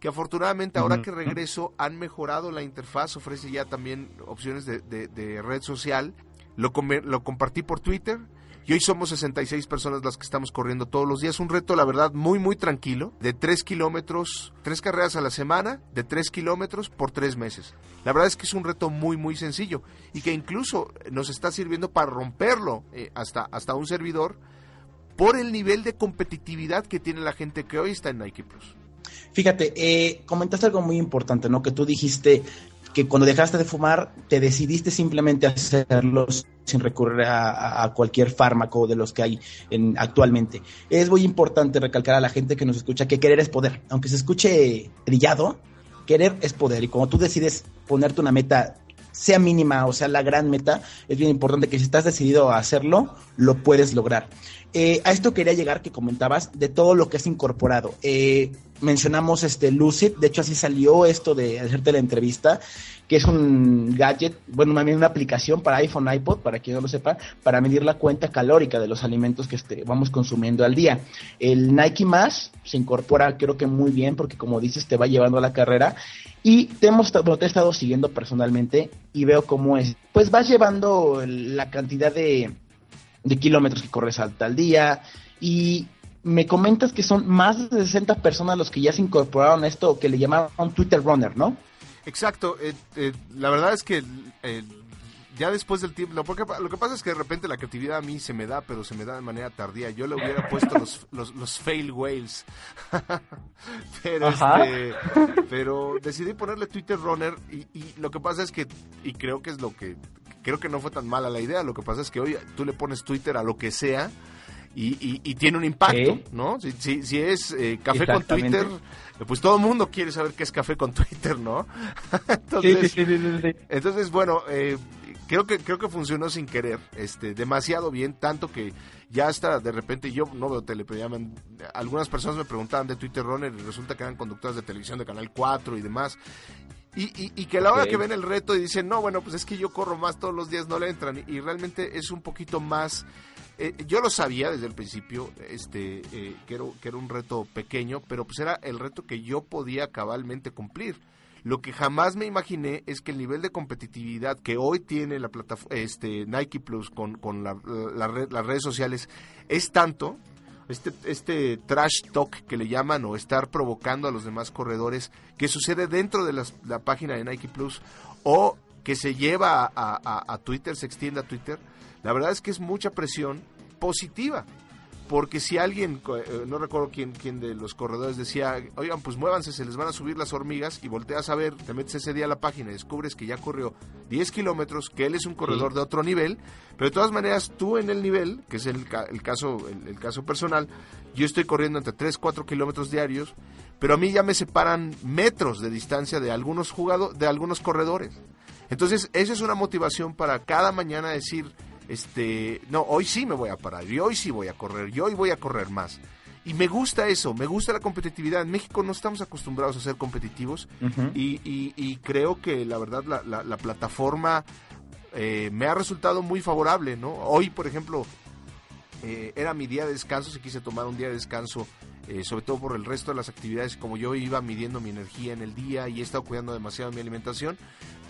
Que afortunadamente ahora que regreso han mejorado la interfaz, ofrece ya también opciones de, de red social. Lo, lo compartí por Twitter, y hoy somos 66 personas las que estamos corriendo todos los días. Un reto, la verdad, muy, muy tranquilo, de 3 kilómetros, 3 carreras a la semana, de 3 kilómetros por 3 meses. La verdad es que es un reto muy, muy sencillo y que incluso nos está sirviendo para romperlo eh, hasta, hasta un servidor por el nivel de competitividad que tiene la gente que hoy está en Nike Plus. Fíjate, eh, comentaste algo muy importante, ¿no? Que tú dijiste que cuando dejaste de fumar te decidiste simplemente hacerlo sin recurrir a, cualquier fármaco de los que hay en, actualmente. Es muy importante recalcar a la gente que nos escucha que querer es poder. Aunque se escuche brillado, querer es poder. Y cuando tú decides ponerte una meta, sea mínima o sea la gran meta, es bien importante que si estás decidido a hacerlo, lo puedes lograr. Eh, a esto quería llegar que comentabas de todo lo que es incorporado. Eh, mencionamos este Lucid, de hecho así salió esto de hacerte la entrevista, que es un gadget, bueno, más bien una aplicación para iPhone, iPod, para quien no lo sepa, para medir la cuenta calórica de los alimentos que este, vamos consumiendo al día. El Nike Más se incorpora creo que muy bien porque como dices te va llevando a la carrera y te, hemos, te he estado siguiendo personalmente y veo cómo es. Pues vas llevando la cantidad de, de kilómetros que corres al, al día y me comentas que son más de 60 personas los que ya se incorporaron a esto que le llamaron Twitter Runner, ¿no? Exacto, eh, eh, la verdad es que eh, ya después del tiempo, porque lo que pasa es que de repente la creatividad a mí se me da, pero se me da de manera tardía. Yo le hubiera puesto los, los, los fail whales, <laughs> pero, este, pero decidí ponerle Twitter Runner y, y lo que pasa es que, y creo que es lo que, creo que no fue tan mala la idea, lo que pasa es que hoy tú le pones Twitter a lo que sea y, y, tiene un impacto, ¿no? Si, si, si es eh, café con Twitter, pues todo el mundo quiere saber qué es café con <laughs> Twitter, ¿no? <laughs> entonces, sí, sí, entonces, bueno, eh, creo que creo que funcionó sin querer, este, demasiado bien, tanto que ya hasta de repente yo no veo tele, pero algunas personas me preguntaban de Twitter Runner y resulta que eran conductoras de televisión de Canal 4 y demás. Y, y, y, que a la hora que ven el reto y dicen, no, bueno, pues es que yo corro más todos los días, no le entran. Y, y realmente es un poquito más eh, yo lo sabía desde el principio, este, eh, que, era, un reto pequeño, pero pues era el reto que yo podía cabalmente cumplir. Lo que jamás me imaginé es que el nivel de competitividad que hoy tiene la plataforma, este, Nike Plus con, con la, la las redes sociales es tanto, este, este trash talk que le llaman o estar provocando a los demás corredores que sucede dentro de la página de Nike Plus o que se lleva a Twitter, se extiende a Twitter la verdad es que es mucha presión positiva. Porque si alguien, eh, no recuerdo quién, quién de los corredores decía, oigan, pues muévanse, se les van a subir las hormigas y volteas a ver, te metes ese día a la página y descubres que ya corrió 10 kilómetros, que él es un corredor de otro nivel, pero de todas maneras tú en el nivel, que es el, el caso, el, el, caso personal, yo estoy corriendo entre 3, 4 kilómetros diarios, pero a mí ya me separan metros de distancia de algunos jugadores, de algunos corredores. Entonces, esa es una motivación para cada mañana decir, este, no, hoy sí me voy a parar, y hoy sí voy a correr, y hoy voy a correr más. Y me gusta eso, me gusta la competitividad. En México no estamos acostumbrados a ser competitivos uh -huh. y, y, y, creo que la verdad la, la, la plataforma eh, me ha resultado muy favorable, ¿no? Hoy, por ejemplo, eh, era mi día de descanso, si quise tomar un día de descanso, eh, sobre todo por el resto de las actividades, como yo iba midiendo mi energía en el día y he estado cuidando demasiado mi alimentación,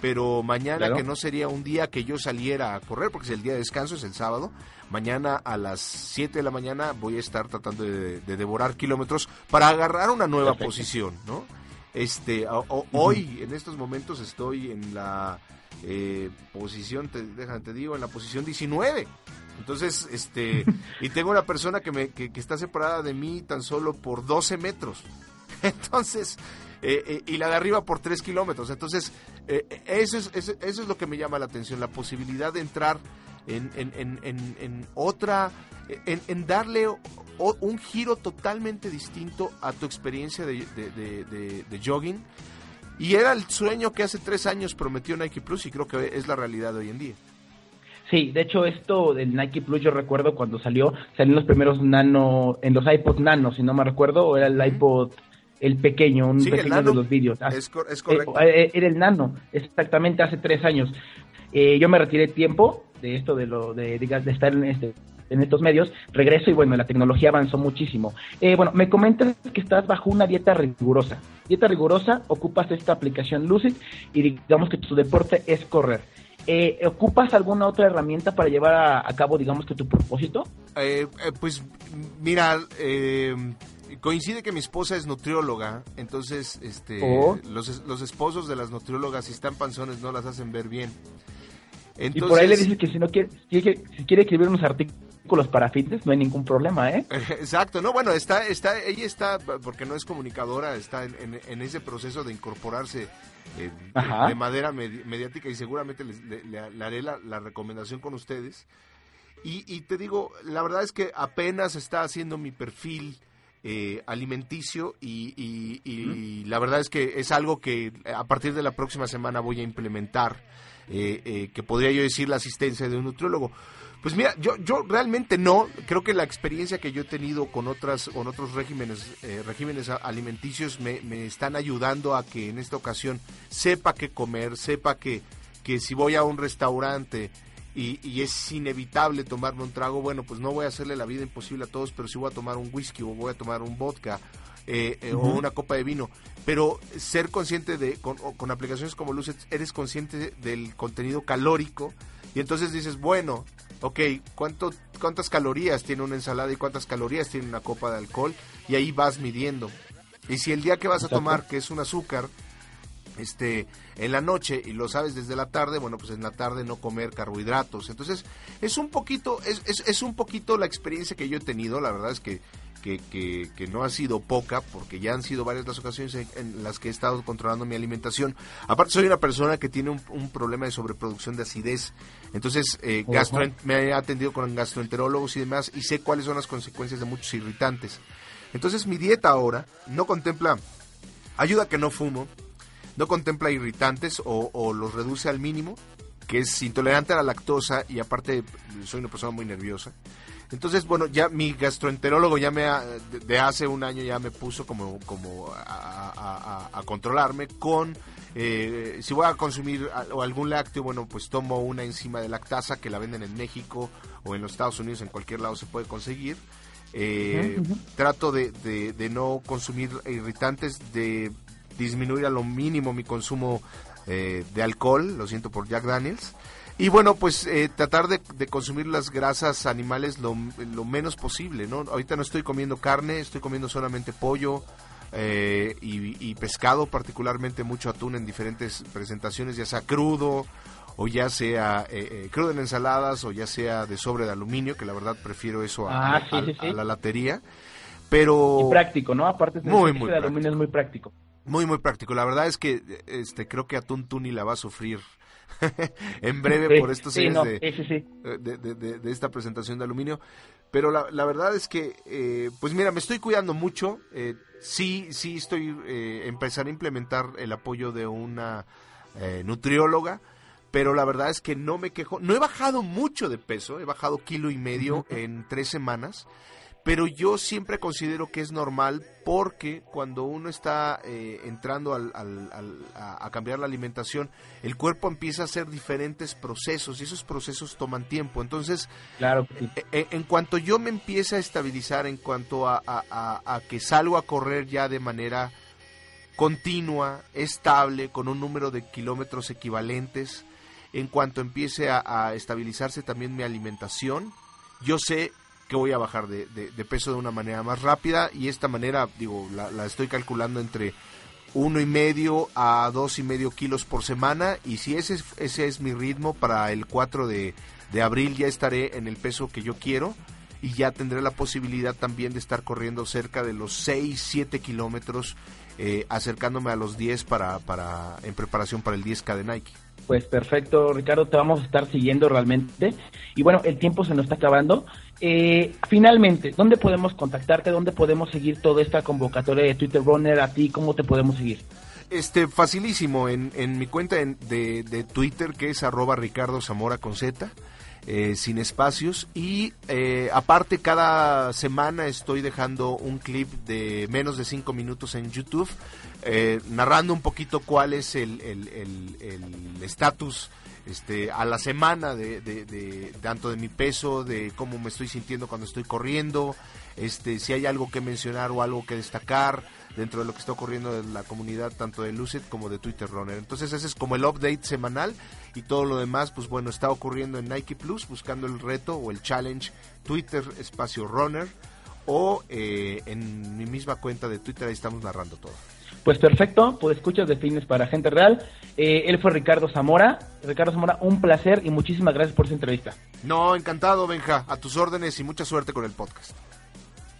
pero mañana claro. que no sería un día que yo saliera a correr, porque es el día de descanso, es el sábado, mañana a las 7 de la mañana voy a estar tratando de, de devorar kilómetros para agarrar una nueva Perfecto. posición, ¿no? Este, o, o, uh -huh. hoy, en estos momentos, estoy en la eh, posición, te, déjame, te digo, en la posición 19. Entonces, este, <laughs> y tengo una persona que, me, que, que, está separada de mí tan solo por 12 metros. <laughs> Entonces, eh, eh, y la de arriba por 3 kilómetros. Entonces, eh, eso, es, eso, eso, es lo que me llama la atención, la posibilidad de entrar en, en, en, en otra, en, darle un giro totalmente distinto a tu experiencia de, de, de, de, jogging. Y era el sueño que hace tres años prometió Nike Plus y creo que es la realidad de hoy en día. Sí, de hecho esto del Nike Plus yo recuerdo cuando salió, salieron los primeros nano, en los iPod nano, si no me recuerdo, o era el iPod el pequeño, un sí, pequeño de los vídeos. Es, cor es correcto. Eh, era el nano, exactamente hace tres años. Eh, yo me retiré tiempo de esto, de lo de, de, de estar en, este, en estos medios, regreso y bueno, la tecnología avanzó muchísimo. Eh, bueno, me comentas que estás bajo una dieta rigurosa. Dieta rigurosa, ocupas esta aplicación Lucid y digamos que tu deporte es correr. Eh, ¿Ocupas alguna otra herramienta para llevar a, a cabo, digamos que tu propósito? Eh, eh, pues mira, coincide que mi esposa es nutrióloga, entonces este, oh. los, los, esposos de las nutriólogas, si están panzones, no las hacen ver bien. Entonces, y por ahí le dices que si no quiere, si quiere escribir unos artículos para fitness, no hay ningún problema, ¿eh? <laughs> Exacto, no, bueno, está, está, ella está, porque no es comunicadora, está en, en, en ese proceso de incorporarse eh, de, de, manera med mediática y seguramente le, le, le haré la, la, recomendación con ustedes. Y, y, te digo, la verdad es que apenas está haciendo mi perfil eh, alimenticio y, y, y la verdad es que es algo que a partir de la próxima semana voy a implementar. eh, eh, que podría yo decir la asistencia de un nutriólogo. Pues mira, yo, yo realmente no. Creo que la experiencia que yo he tenido con otras, con otros regímenes, eh, regímenes alimenticios me, me, están ayudando a que en esta ocasión sepa qué comer, sepa que, que si voy a un restaurante y, y, es inevitable tomarme un trago, bueno, pues no voy a hacerle la vida imposible a todos, pero si voy a tomar un whisky o voy a tomar un vodka eh, eh, o una copa de vino. Pero ser consciente de, con, con aplicaciones como Lucet, eres consciente del contenido calórico y entonces dices, bueno, ok, ¿cuánto, ¿cuántas calorías tiene una ensalada y cuántas calorías tiene una copa de alcohol? Y ahí vas midiendo. Y si el día que vas a tomar, que es un azúcar, este en la noche y lo sabes desde la tarde, bueno, pues en la tarde no comer carbohidratos. Entonces, es un poquito, es, es, es un poquito la experiencia que yo he tenido, la verdad es que, que, que, que, no ha sido poca, porque ya han sido varias las ocasiones en, en, las que he estado controlando mi alimentación. Aparte, soy una persona que tiene un, un problema de sobreproducción de acidez. Entonces, eh, gastro, me he atendido con gastroenterólogos y demás, y sé cuáles son las consecuencias de muchos irritantes. Entonces, mi dieta ahora no contempla ayuda que no fumo, no contempla irritantes o, o, los reduce al mínimo, que es intolerante a la lactosa y aparte soy una persona muy nerviosa. Entonces, bueno, ya mi gastroenterólogo ya me ha, de, hace un año ya me puso como, como a, a, a, a controlarme con eh, si voy a consumir o algún lácteo, bueno, pues tomo una enzima de lactasa que la venden en México o en los Estados Unidos, en cualquier lado se puede conseguir. Eh, uh -huh. Trato de, de, de, no consumir irritantes, de disminuir a lo mínimo mi consumo eh, de alcohol, lo siento por Jack Daniels. Y bueno, pues eh, tratar de, de, consumir las grasas animales lo, lo, menos posible, ¿no? Ahorita no estoy comiendo carne, estoy comiendo solamente pollo eh, y, y, pescado, particularmente mucho atún en diferentes presentaciones, ya sea crudo o ya sea eh, crudo en ensaladas o ya sea de sobre de aluminio, que la verdad prefiero eso a, ah, sí, a, sí, sí. a la latería. Pero... Y práctico, ¿no? Aparte de muy, muy de aluminio es muy práctico. Muy, muy práctico. La verdad es que este creo que Atún Tuni la va a sufrir <laughs> en breve sí, por estos sí, no, de, sí, de, de, de, esta presentación de aluminio. Pero la, la verdad es que, eh, pues mira, me estoy cuidando mucho. Eh, sí, sí estoy eh, empezar a implementar el apoyo de una eh, nutrióloga. Pero la verdad es que no me quejo. No he bajado mucho de peso. He bajado kilo y medio en tres semanas pero yo siempre considero que es normal porque cuando uno está eh, entrando al, al, al, a, cambiar la alimentación, el cuerpo empieza a hacer diferentes procesos y esos procesos toman tiempo. Entonces, claro. en, en cuanto yo me empiece a estabilizar, en cuanto a, a, que salgo a correr ya de manera continua, estable, con un número de kilómetros equivalentes, en cuanto empiece a estabilizarse también mi alimentación, yo sé que voy a bajar de, peso de una manera más rápida y esta manera, digo, la, estoy calculando entre uno y medio a dos y medio kilos por semana y si ese es, ese es mi ritmo para el 4 de, de abril ya estaré en el peso que yo quiero y ya tendré la posibilidad también de estar corriendo cerca de los 6, 7 kilómetros eh, acercándome a los 10 para, para, en preparación para el 10K de Nike. Pues perfecto, Ricardo, te vamos a estar siguiendo realmente. Y bueno, el tiempo se nos está acabando. Eh, finalmente, ¿dónde podemos contactarte? ¿Dónde podemos seguir toda esta convocatoria de Twitter Runner? ¿A ti cómo te podemos seguir? Este, facilísimo, en, en mi cuenta en, de, de, Twitter, que es arroba Ricardo Zamora con Z. Eh, sin espacios y eh, aparte cada semana estoy dejando un clip de menos de 5 minutos en YouTube eh, narrando un poquito cuál es el estatus el, el, este, a la semana de, de, tanto de mi peso, de cómo me estoy sintiendo cuando estoy corriendo, este, si hay algo que mencionar o algo que destacar dentro de lo que está ocurriendo en la comunidad tanto de Lucid como de Twitter Runner. Entonces ese es como el update semanal y todo lo demás, pues bueno, está ocurriendo en Nike Plus buscando el reto o el challenge Twitter espacio Runner o eh, en mi misma cuenta de Twitter ahí estamos narrando todo. Pues perfecto, pues escuchas de fitness para gente real. Eh, él fue Ricardo Zamora. Ricardo Zamora, un placer y muchísimas gracias por esa entrevista. No, encantado, Benja. A tus órdenes y mucha suerte con el podcast.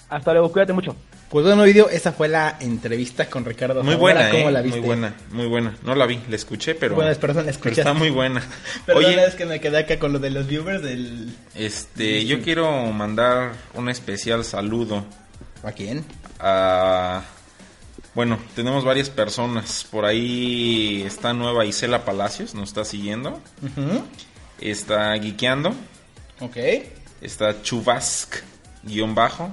Hasta luego, cuídate mucho. Pues bueno, video, esa fue la entrevista con Ricardo. Muy Zamora. buena, ¿Cómo eh? la viste? Muy buena, muy buena. No la vi, la escuché, pero. Bueno, perdón, la escuché. Pero está muy buena. <laughs> Perdón, Oye, es que me quedé acá con lo de los viewers del. Este, yo quiero mandar un especial saludo. ¿A quién? A Bueno, tenemos varias personas. Por ahí está nueva Isela Palacios, nos está siguiendo. Está Guiqueando. Ok. Está Chubask, guion bajo.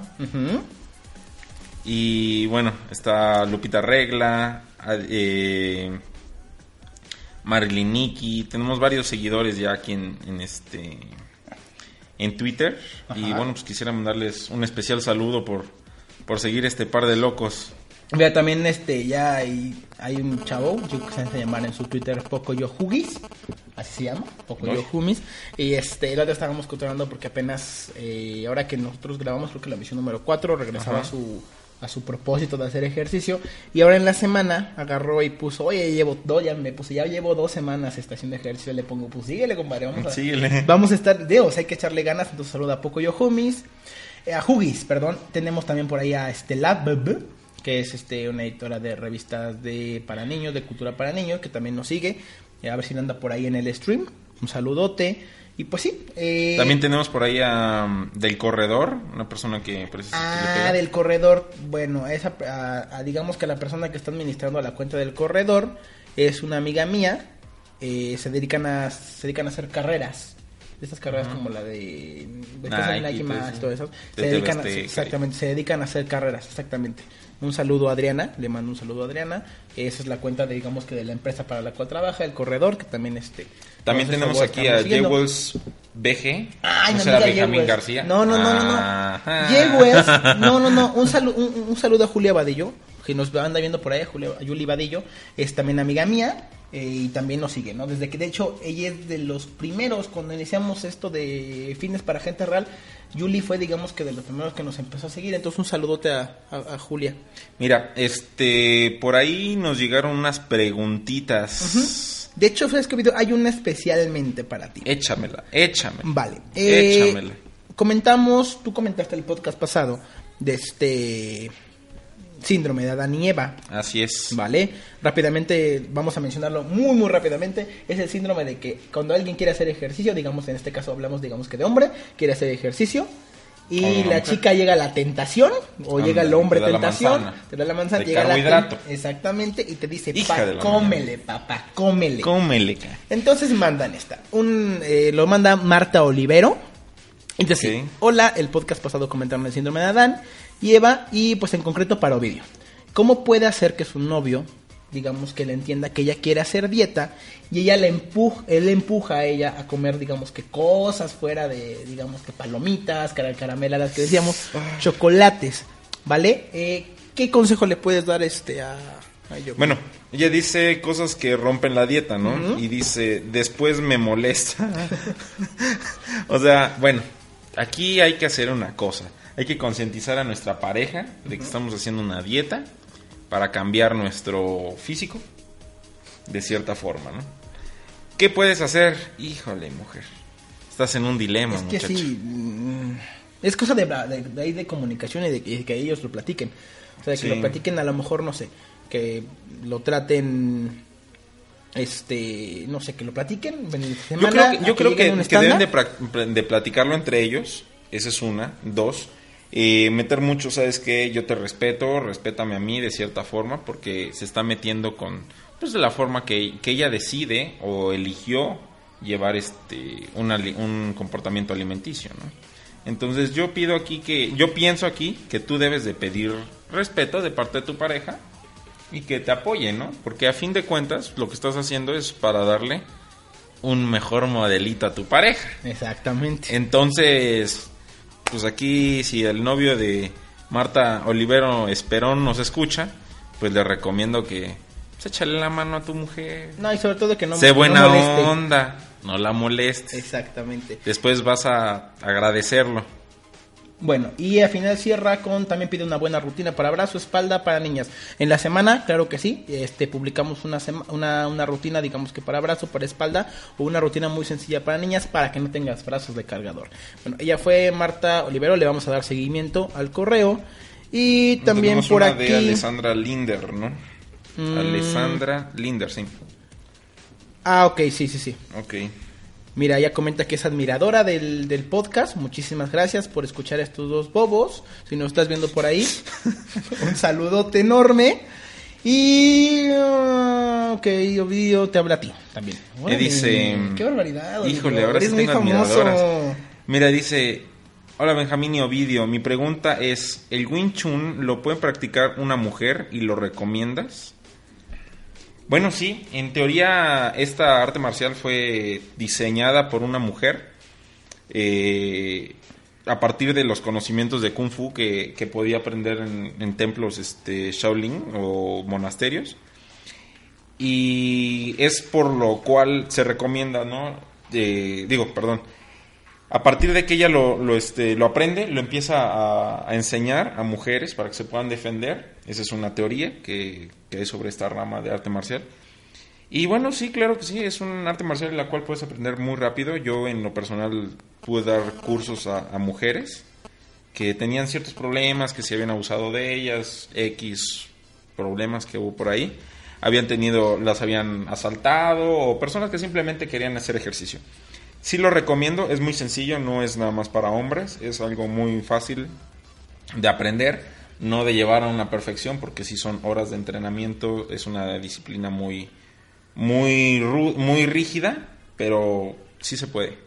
Y bueno, está Lupita Regla, eh, Marilyn Nikki. Tenemos varios seguidores ya aquí en, en este en Twitter. Y bueno, pues quisiera mandarles un especial saludo por, por seguir este par de locos. Vea, también este, ya hay, hay un chavo, yo que se hace llamar en su Twitter Pocoyo Hugis, así se llama, Pocoyo. Humis, y este, el otro estábamos controlando porque apenas, eh, ahora que nosotros grabamos, creo que la misión número 4, regresaba a su, a su propósito de hacer ejercicio, y ahora en la semana agarró y puso, oye, llevo dos, ya me puse, ya llevo dos semanas está haciendo ejercicio, le pongo, pues síguele, compadre, vamos a, Síguele. <laughs> Vamos a estar, Dios, hay que echarle ganas, entonces saluda a Pocoyo Humis, eh, a Hugis, perdón, tenemos también por ahí a Estela Bebe, que es este una editora de revistas de para niños, de cultura para niños, que también nos sigue, Eh, a ver si anda por ahí en el stream, un saludote, y pues sí. eh, También tenemos por ahí a um, Del Corredor, una persona que parece que le Ah, del corredor, bueno, esa, a- a- digamos que la persona que está administrando la cuenta del corredor es una amiga mía, eh, se dedican a se dedican a hacer carreras. De estas carreras como la de, de Nike, Nike más, sí. todo eso. Se dedican a, exactamente, se dedican a hacer carreras, exactamente. Un saludo a Adriana, le mando un saludo a Adriana. Esa es la cuenta, de, digamos que de la empresa para la cual trabaja, el corredor, que también este. También tenemos aquí a. Jewels BG. Ay, ¿No amiga Benjamín. García? No, no, no, no, no. Jewels, no, no, no. <laughs> Un, salu- un, un saludo a Julia Vadillo, que nos anda viendo por ahí, Julia, Julie Vadillo. Es también amiga mía eh, y también nos sigue, ¿no? Desde que, de hecho, ella es de los primeros, cuando iniciamos esto de fines para gente real, Julie fue, digamos que de los primeros que nos empezó a seguir. Entonces, un saludote a, a- a Julia. Mira, este, por ahí nos llegaron unas preguntitas. De hecho, ¿sabes qué video? Hay una especialmente para ti. Échamela, échamela. Vale. eh, Échamela. comentamos, tú comentaste el podcast pasado de este síndrome de Adán y Eva. Así es. Vale, rápidamente vamos a mencionarlo muy muy rápidamente. Es el síndrome de que cuando alguien quiere hacer ejercicio, digamos en este caso hablamos digamos que de hombre, quiere hacer ejercicio y la chica llega a la tentación o llega el hombre te la tentación, te da la manzana, De llega la carbohidrato. ten- exactamente y te dice, "Pa, la cómele, papá, cómele. Cómele. Entonces mandan esta. Un, eh, lo manda Marta Olivero. Entonces, hola, el podcast pasado comentaron el síndrome de Adán y Eva, y pues en concreto para Ovidio. ¿Cómo puede hacer que su novio, digamos que le entienda que ella quiere hacer dieta y ella le empuja, él empuja a ella a comer, digamos que cosas fuera de, digamos que palomitas, cara- carameladas que decíamos, chocolates, ¿vale? Eh, ¿Qué consejo le puedes dar este a, a yo? Bueno, ella dice cosas que rompen la dieta, ¿no? Y dice, después me molesta. <laughs> o sea, bueno, aquí hay que hacer una cosa. Hay que concientizar a nuestra pareja de que estamos haciendo una dieta para cambiar nuestro físico de cierta forma, ¿no? ¿Qué puedes hacer? Híjole, mujer. Estás en un dilema, Es que muchacho. sí, mm, es cosa de, de, de ahí de comunicación y de, que- que ellos lo platiquen. O sea, que Sí. lo platiquen a lo mejor, no sé, que lo traten, este, no sé, que lo platiquen. ven, Yo semana, creo que, yo creo que, deben de platicarlo entre ellos. Esa es una. Dos, eh, meter mucho, ¿sabes qué? Yo te respeto, respétame a mí de cierta forma, porque se está metiendo con, pues de la forma que, que ella decide o eligió llevar este un, un comportamiento alimenticio, ¿no? Entonces yo pido aquí que, yo pienso aquí que tú debes de pedir respeto de parte de tu pareja y que te apoye, ¿no? Porque a fin de cuentas lo que estás haciendo es para darle un mejor modelito a tu pareja. Exactamente. Entonces, pues aquí si el novio de Marta Olivero Esperón nos escucha, pues le recomiendo que pues, échale la mano a tu mujer. No, y sobre todo que no sé no buena moleste. onda, no la molestes. Exactamente. Después vas a agradecerlo. Bueno, y al final cierra con también pide una buena rutina para brazo, espalda, para niñas. En la semana, claro que sí, este publicamos una, sema- una, una rutina, digamos que para brazo, para espalda, o una rutina muy sencilla para niñas para que no tengas brazos de cargador. Bueno, ella fue Marta Olivero, le vamos a dar seguimiento al correo. Y también por una aquí. de Alessandra Linder, ¿no? Mm. Alessandra Linder, sí. Ah, ok, sí, sí, sí. Ok. Mira, ella comenta que es admiradora del, del podcast. Muchísimas gracias por escuchar a estos dos bobos. Si nos estás viendo por ahí, <laughs> un saludote enorme. Y. ah, ok, Ovidio te habla a ti también. Me dice. Qué barbaridad. Híjole, ahora sí muy tengo famoso. Mira, dice. Hola Benjamín y Ovidio, mi pregunta es, ¿el Wing Chun lo puede practicar una mujer y lo recomiendas? Bueno, sí, en teoría esta arte marcial fue diseñada por una mujer eh, a partir de los conocimientos de Kung Fu que, que podía aprender en, templos este, Shaolin o monasterios. Y es por lo cual se recomienda, ¿no? Eh, digo, perdón. A partir de que ella lo, este, lo aprende, lo empieza a enseñar a mujeres para que se puedan defender. Esa es una teoría que, que hay sobre esta rama de arte marcial. Y bueno, sí, claro que sí, es un arte marcial en la cual puedes aprender muy rápido. Yo en lo personal pude dar cursos a, a mujeres que tenían ciertos problemas, que se habían abusado de ellas, X problemas que hubo por ahí. Habían tenido, las habían asaltado o personas que simplemente querían hacer ejercicio. Sí lo recomiendo, es muy sencillo, no es nada más para hombres, es algo muy fácil de aprender, no de llevar a una perfección, porque si son horas de entrenamiento, es una disciplina muy, muy, muy rígida, pero sí se puede.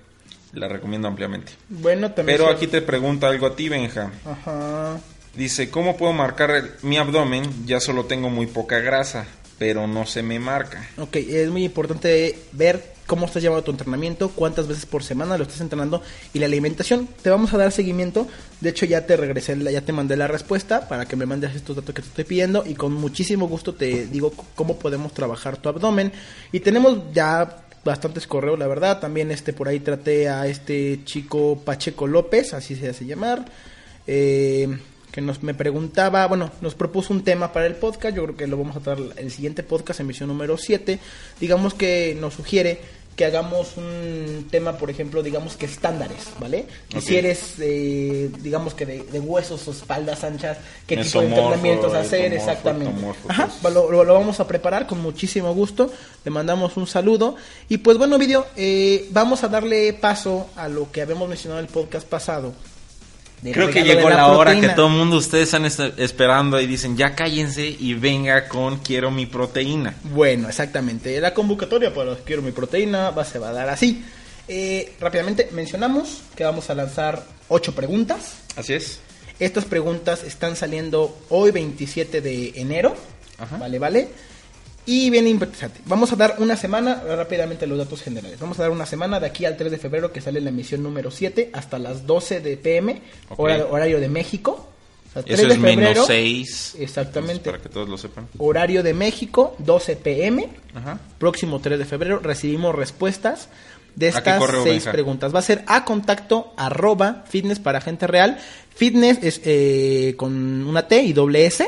La recomiendo ampliamente. Bueno, también. Pero se- aquí te pregunta algo a ti, Benja. Ajá. Dice, ¿cómo puedo marcar el- mi abdomen? Ya solo tengo muy poca grasa, pero no se me marca. Ok, es muy importante ver cómo estás llevando tu entrenamiento, cuántas veces por semana lo estás entrenando y la alimentación. Te vamos a dar seguimiento. De hecho, ya te regresé, ya te mandé la respuesta para que me mandes estos datos que te estoy pidiendo y con muchísimo gusto te digo cómo podemos trabajar tu abdomen. Y tenemos ya bastantes correos, la verdad. También este por ahí traté a este chico Pacheco López, así se hace llamar. Eh, que nos me preguntaba, bueno, nos propuso un tema para el podcast, yo creo que lo vamos a tratar el siguiente podcast, emisión número 7, digamos que nos sugiere que hagamos un tema, por ejemplo, digamos que estándares, ¿vale? Y Ok. si eres, eh, digamos que de, de huesos o espaldas anchas, qué tipo de entrenamientos hacer, ectomorfo, exactamente. Ajá, pues. lo, lo- lo vamos a preparar con muchísimo gusto, le mandamos un saludo. Y pues bueno, video, eh, vamos a darle paso a lo que habíamos mencionado en el podcast pasado. Creo que llegó la, hora que todo el mundo, ustedes están est- esperando y dicen, ya cállense y venga con quiero mi proteína. Bueno, exactamente. La convocatoria para los Quiero mi proteína va, se va a dar así. Eh, rápidamente mencionamos que vamos a lanzar ocho preguntas. Así es. Estas preguntas están saliendo hoy 27 de enero. Ajá. Vale, vale. Y bien interesante. Vamos a dar una semana, rápidamente los datos generales. Vamos a dar una semana de aquí al 3 de febrero que sale la emisión número 7 hasta las 12 de pm, hora- horario de México. O sea, 3 Eso de es menos febrero, 6. Exactamente. Para que todos lo sepan. Horario de México, 12 pm. Ajá. Próximo 3 de febrero recibimos respuestas de ¿A qué estas correo, seis Benja? preguntas. Va a ser a contacto arroba fitness para gente real. Fitness es eh, con una T y doble S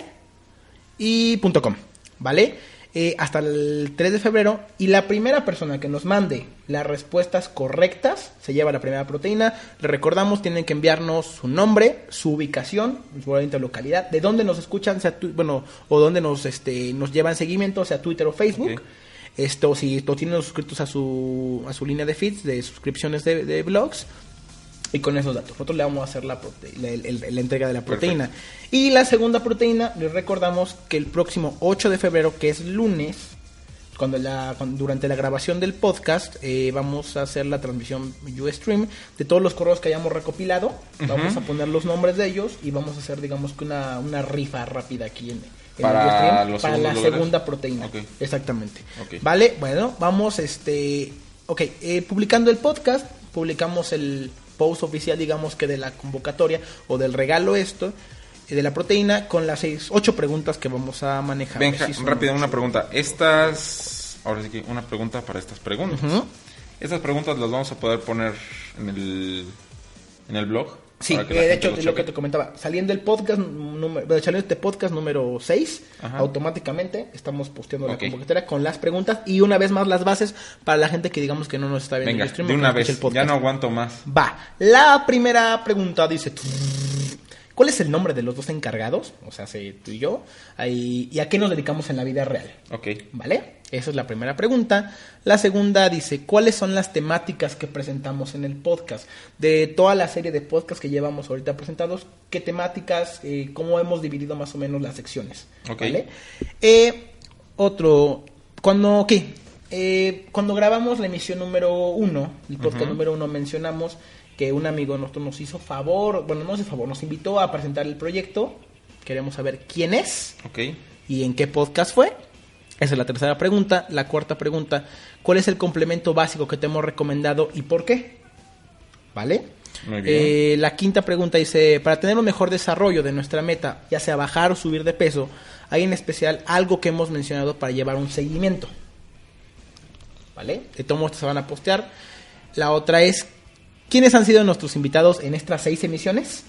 y punto com, ¿vale? Eh, hasta el 3 de febrero y la primera persona que nos mande las respuestas correctas se lleva la primera proteína. Le recordamos, tienen que enviarnos su nombre, su ubicación, su localidad, de dónde nos escuchan, sea tu- bueno, o dónde nos este nos llevan seguimiento, sea Twitter o Facebook. Ok. Esto, si lo tienen suscritos a su, a su línea de feeds, de suscripciones de, de blogs, y con esos datos. Nosotros le vamos a hacer la, entrega de la proteína. Y la segunda proteína, les recordamos que el próximo 8 de febrero, que es lunes, cuando la, cuando- durante la grabación del podcast, eh, vamos a hacer la transmisión Ustream de todos los correos que hayamos recopilado. Vamos a poner los nombres de ellos y vamos a hacer, digamos, que una, una rifa rápida aquí en, en Para el Ustream para la lugares. segunda proteína. Exactamente. Vale, bueno, vamos, este, ok, eh, publicando el podcast, publicamos el post oficial, digamos que de la convocatoria o del regalo esto, eh, de la proteína, con las seis, ocho preguntas que vamos a manejar. Benja, son rápido, una pregunta. Estas. Ahora sí que una pregunta para estas preguntas. Estas preguntas las vamos a poder poner en el, en el blog. Sí, que eh, de hecho, lo que te comentaba. Saliendo el podcast número, saliendo este podcast número 6, Ajá. automáticamente estamos posteando la convocatoria con las preguntas y una vez más las bases para la gente que digamos que no nos está viendo Venga, el stream de una vez. el podcast. Ya no aguanto más. Va, la primera pregunta dice... ¿Cuál es el nombre de los dos encargados? O sea, si tú y yo. Ahí, ¿Y a qué nos dedicamos en la vida real? Ok. ¿Vale? Esa es la primera pregunta. La segunda dice, ¿cuáles son las temáticas que presentamos en el podcast? De toda la serie de podcasts que llevamos ahorita presentados, ¿qué temáticas, eh, cómo hemos dividido más o menos las secciones? Ok. ¿Vale? Eh, otro, cuando, ¿qué? Eh, cuando grabamos la emisión número uno, el podcast número uno, mencionamos que un amigo nuestro nos hizo favor, bueno, no hizo favor, nos invitó a presentar el proyecto. Queremos saber quién es y en qué podcast fue. Esa es la tercera pregunta. La cuarta pregunta, ¿cuál es el complemento básico que te hemos recomendado y por qué? ¿Vale? Muy bien. Eh, la quinta pregunta dice, para tener un mejor desarrollo de nuestra meta, ya sea bajar o subir de peso, hay en especial algo que hemos mencionado para llevar un seguimiento. ¿Vale? De todos modos se van a postear. La otra es, ¿quiénes han sido nuestros invitados en estas seis emisiones?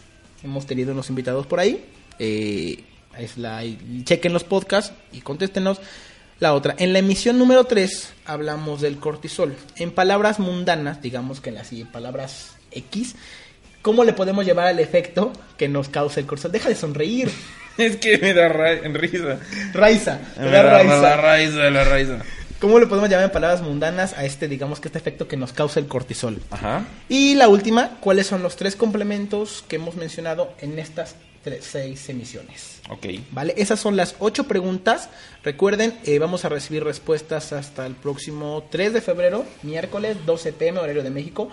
Hemos tenido unos invitados por ahí. Eh, es la, chequen los podcasts y contéstenos. La otra, en la emisión número 3 hablamos del cortisol. En palabras mundanas, digamos que en las en palabras X, ¿cómo le podemos llevar al efecto que nos causa el cortisol? Deja de sonreír. <laughs> Es que me da ra- risa. Raiza. Me da da raiza. la raíz de la raíz. ¿Cómo le podemos llamar en palabras mundanas a este, digamos que este efecto que nos causa el cortisol? Ajá. Y la última, ¿cuáles son los tres complementos que hemos mencionado en estas tres- seis emisiones? Ok. ¿Vale? Esas son las ocho preguntas. Recuerden, eh, vamos a recibir respuestas hasta el próximo 3 de febrero, miércoles, 12 pm, horario de México.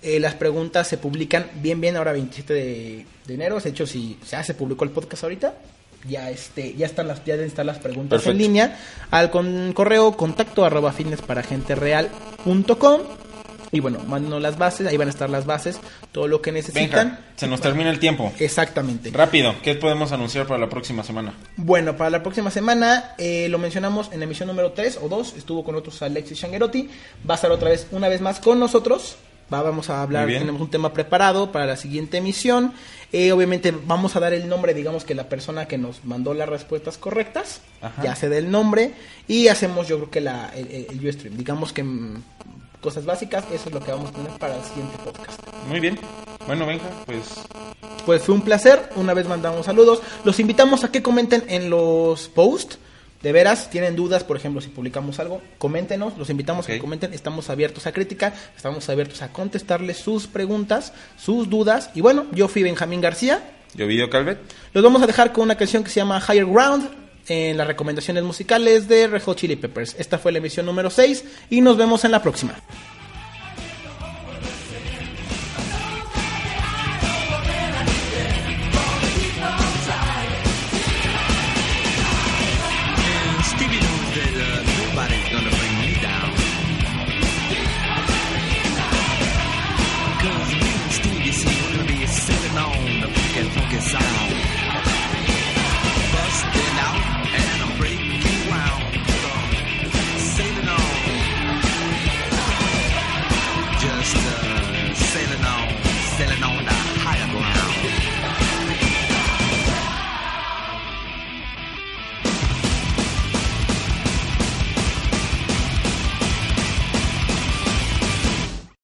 Eh, las preguntas se publican bien, bien ahora 27 de, de enero. De hecho, si ya se publicó el podcast ahorita, ya este, ya están las, ya deben estar las preguntas Perfecto. en línea al con, correo contacto arroba fitness para gente real punto com. Y bueno, mándenos las bases, ahí van a estar las bases, todo lo que necesitan. Venga, se nos termina el tiempo. Exactamente. Rápido, ¿qué podemos anunciar para la próxima semana? Bueno, para la próxima semana, eh, lo mencionamos en la emisión número 3 o 2, estuvo con nosotros Alexis Shangerotti, va a estar otra vez, una vez más con nosotros, va, vamos a hablar, tenemos un tema preparado para la siguiente emisión, Eh, obviamente vamos a dar el nombre, digamos que la persona que nos mandó las respuestas correctas, Ajá. ya se dé el nombre, y hacemos yo creo que la, el, el, Ustream, digamos que mm, cosas básicas, eso es lo que vamos a tener para el siguiente podcast. Muy bien. Bueno, venga, pues Pues fue un placer, una vez mandamos saludos. Los invitamos a que comenten en los posts. De veras, tienen dudas, por ejemplo, si publicamos algo, coméntenos, los invitamos a que comenten, estamos abiertos a crítica, estamos abiertos a contestarles sus preguntas, sus dudas. Y bueno, yo fui Benjamín García, yo video Calvet. los vamos a dejar con una canción que se llama Higher Ground en las recomendaciones musicales de Red Hot Chili Peppers. Esta fue la emisión número 6 y nos vemos en la próxima.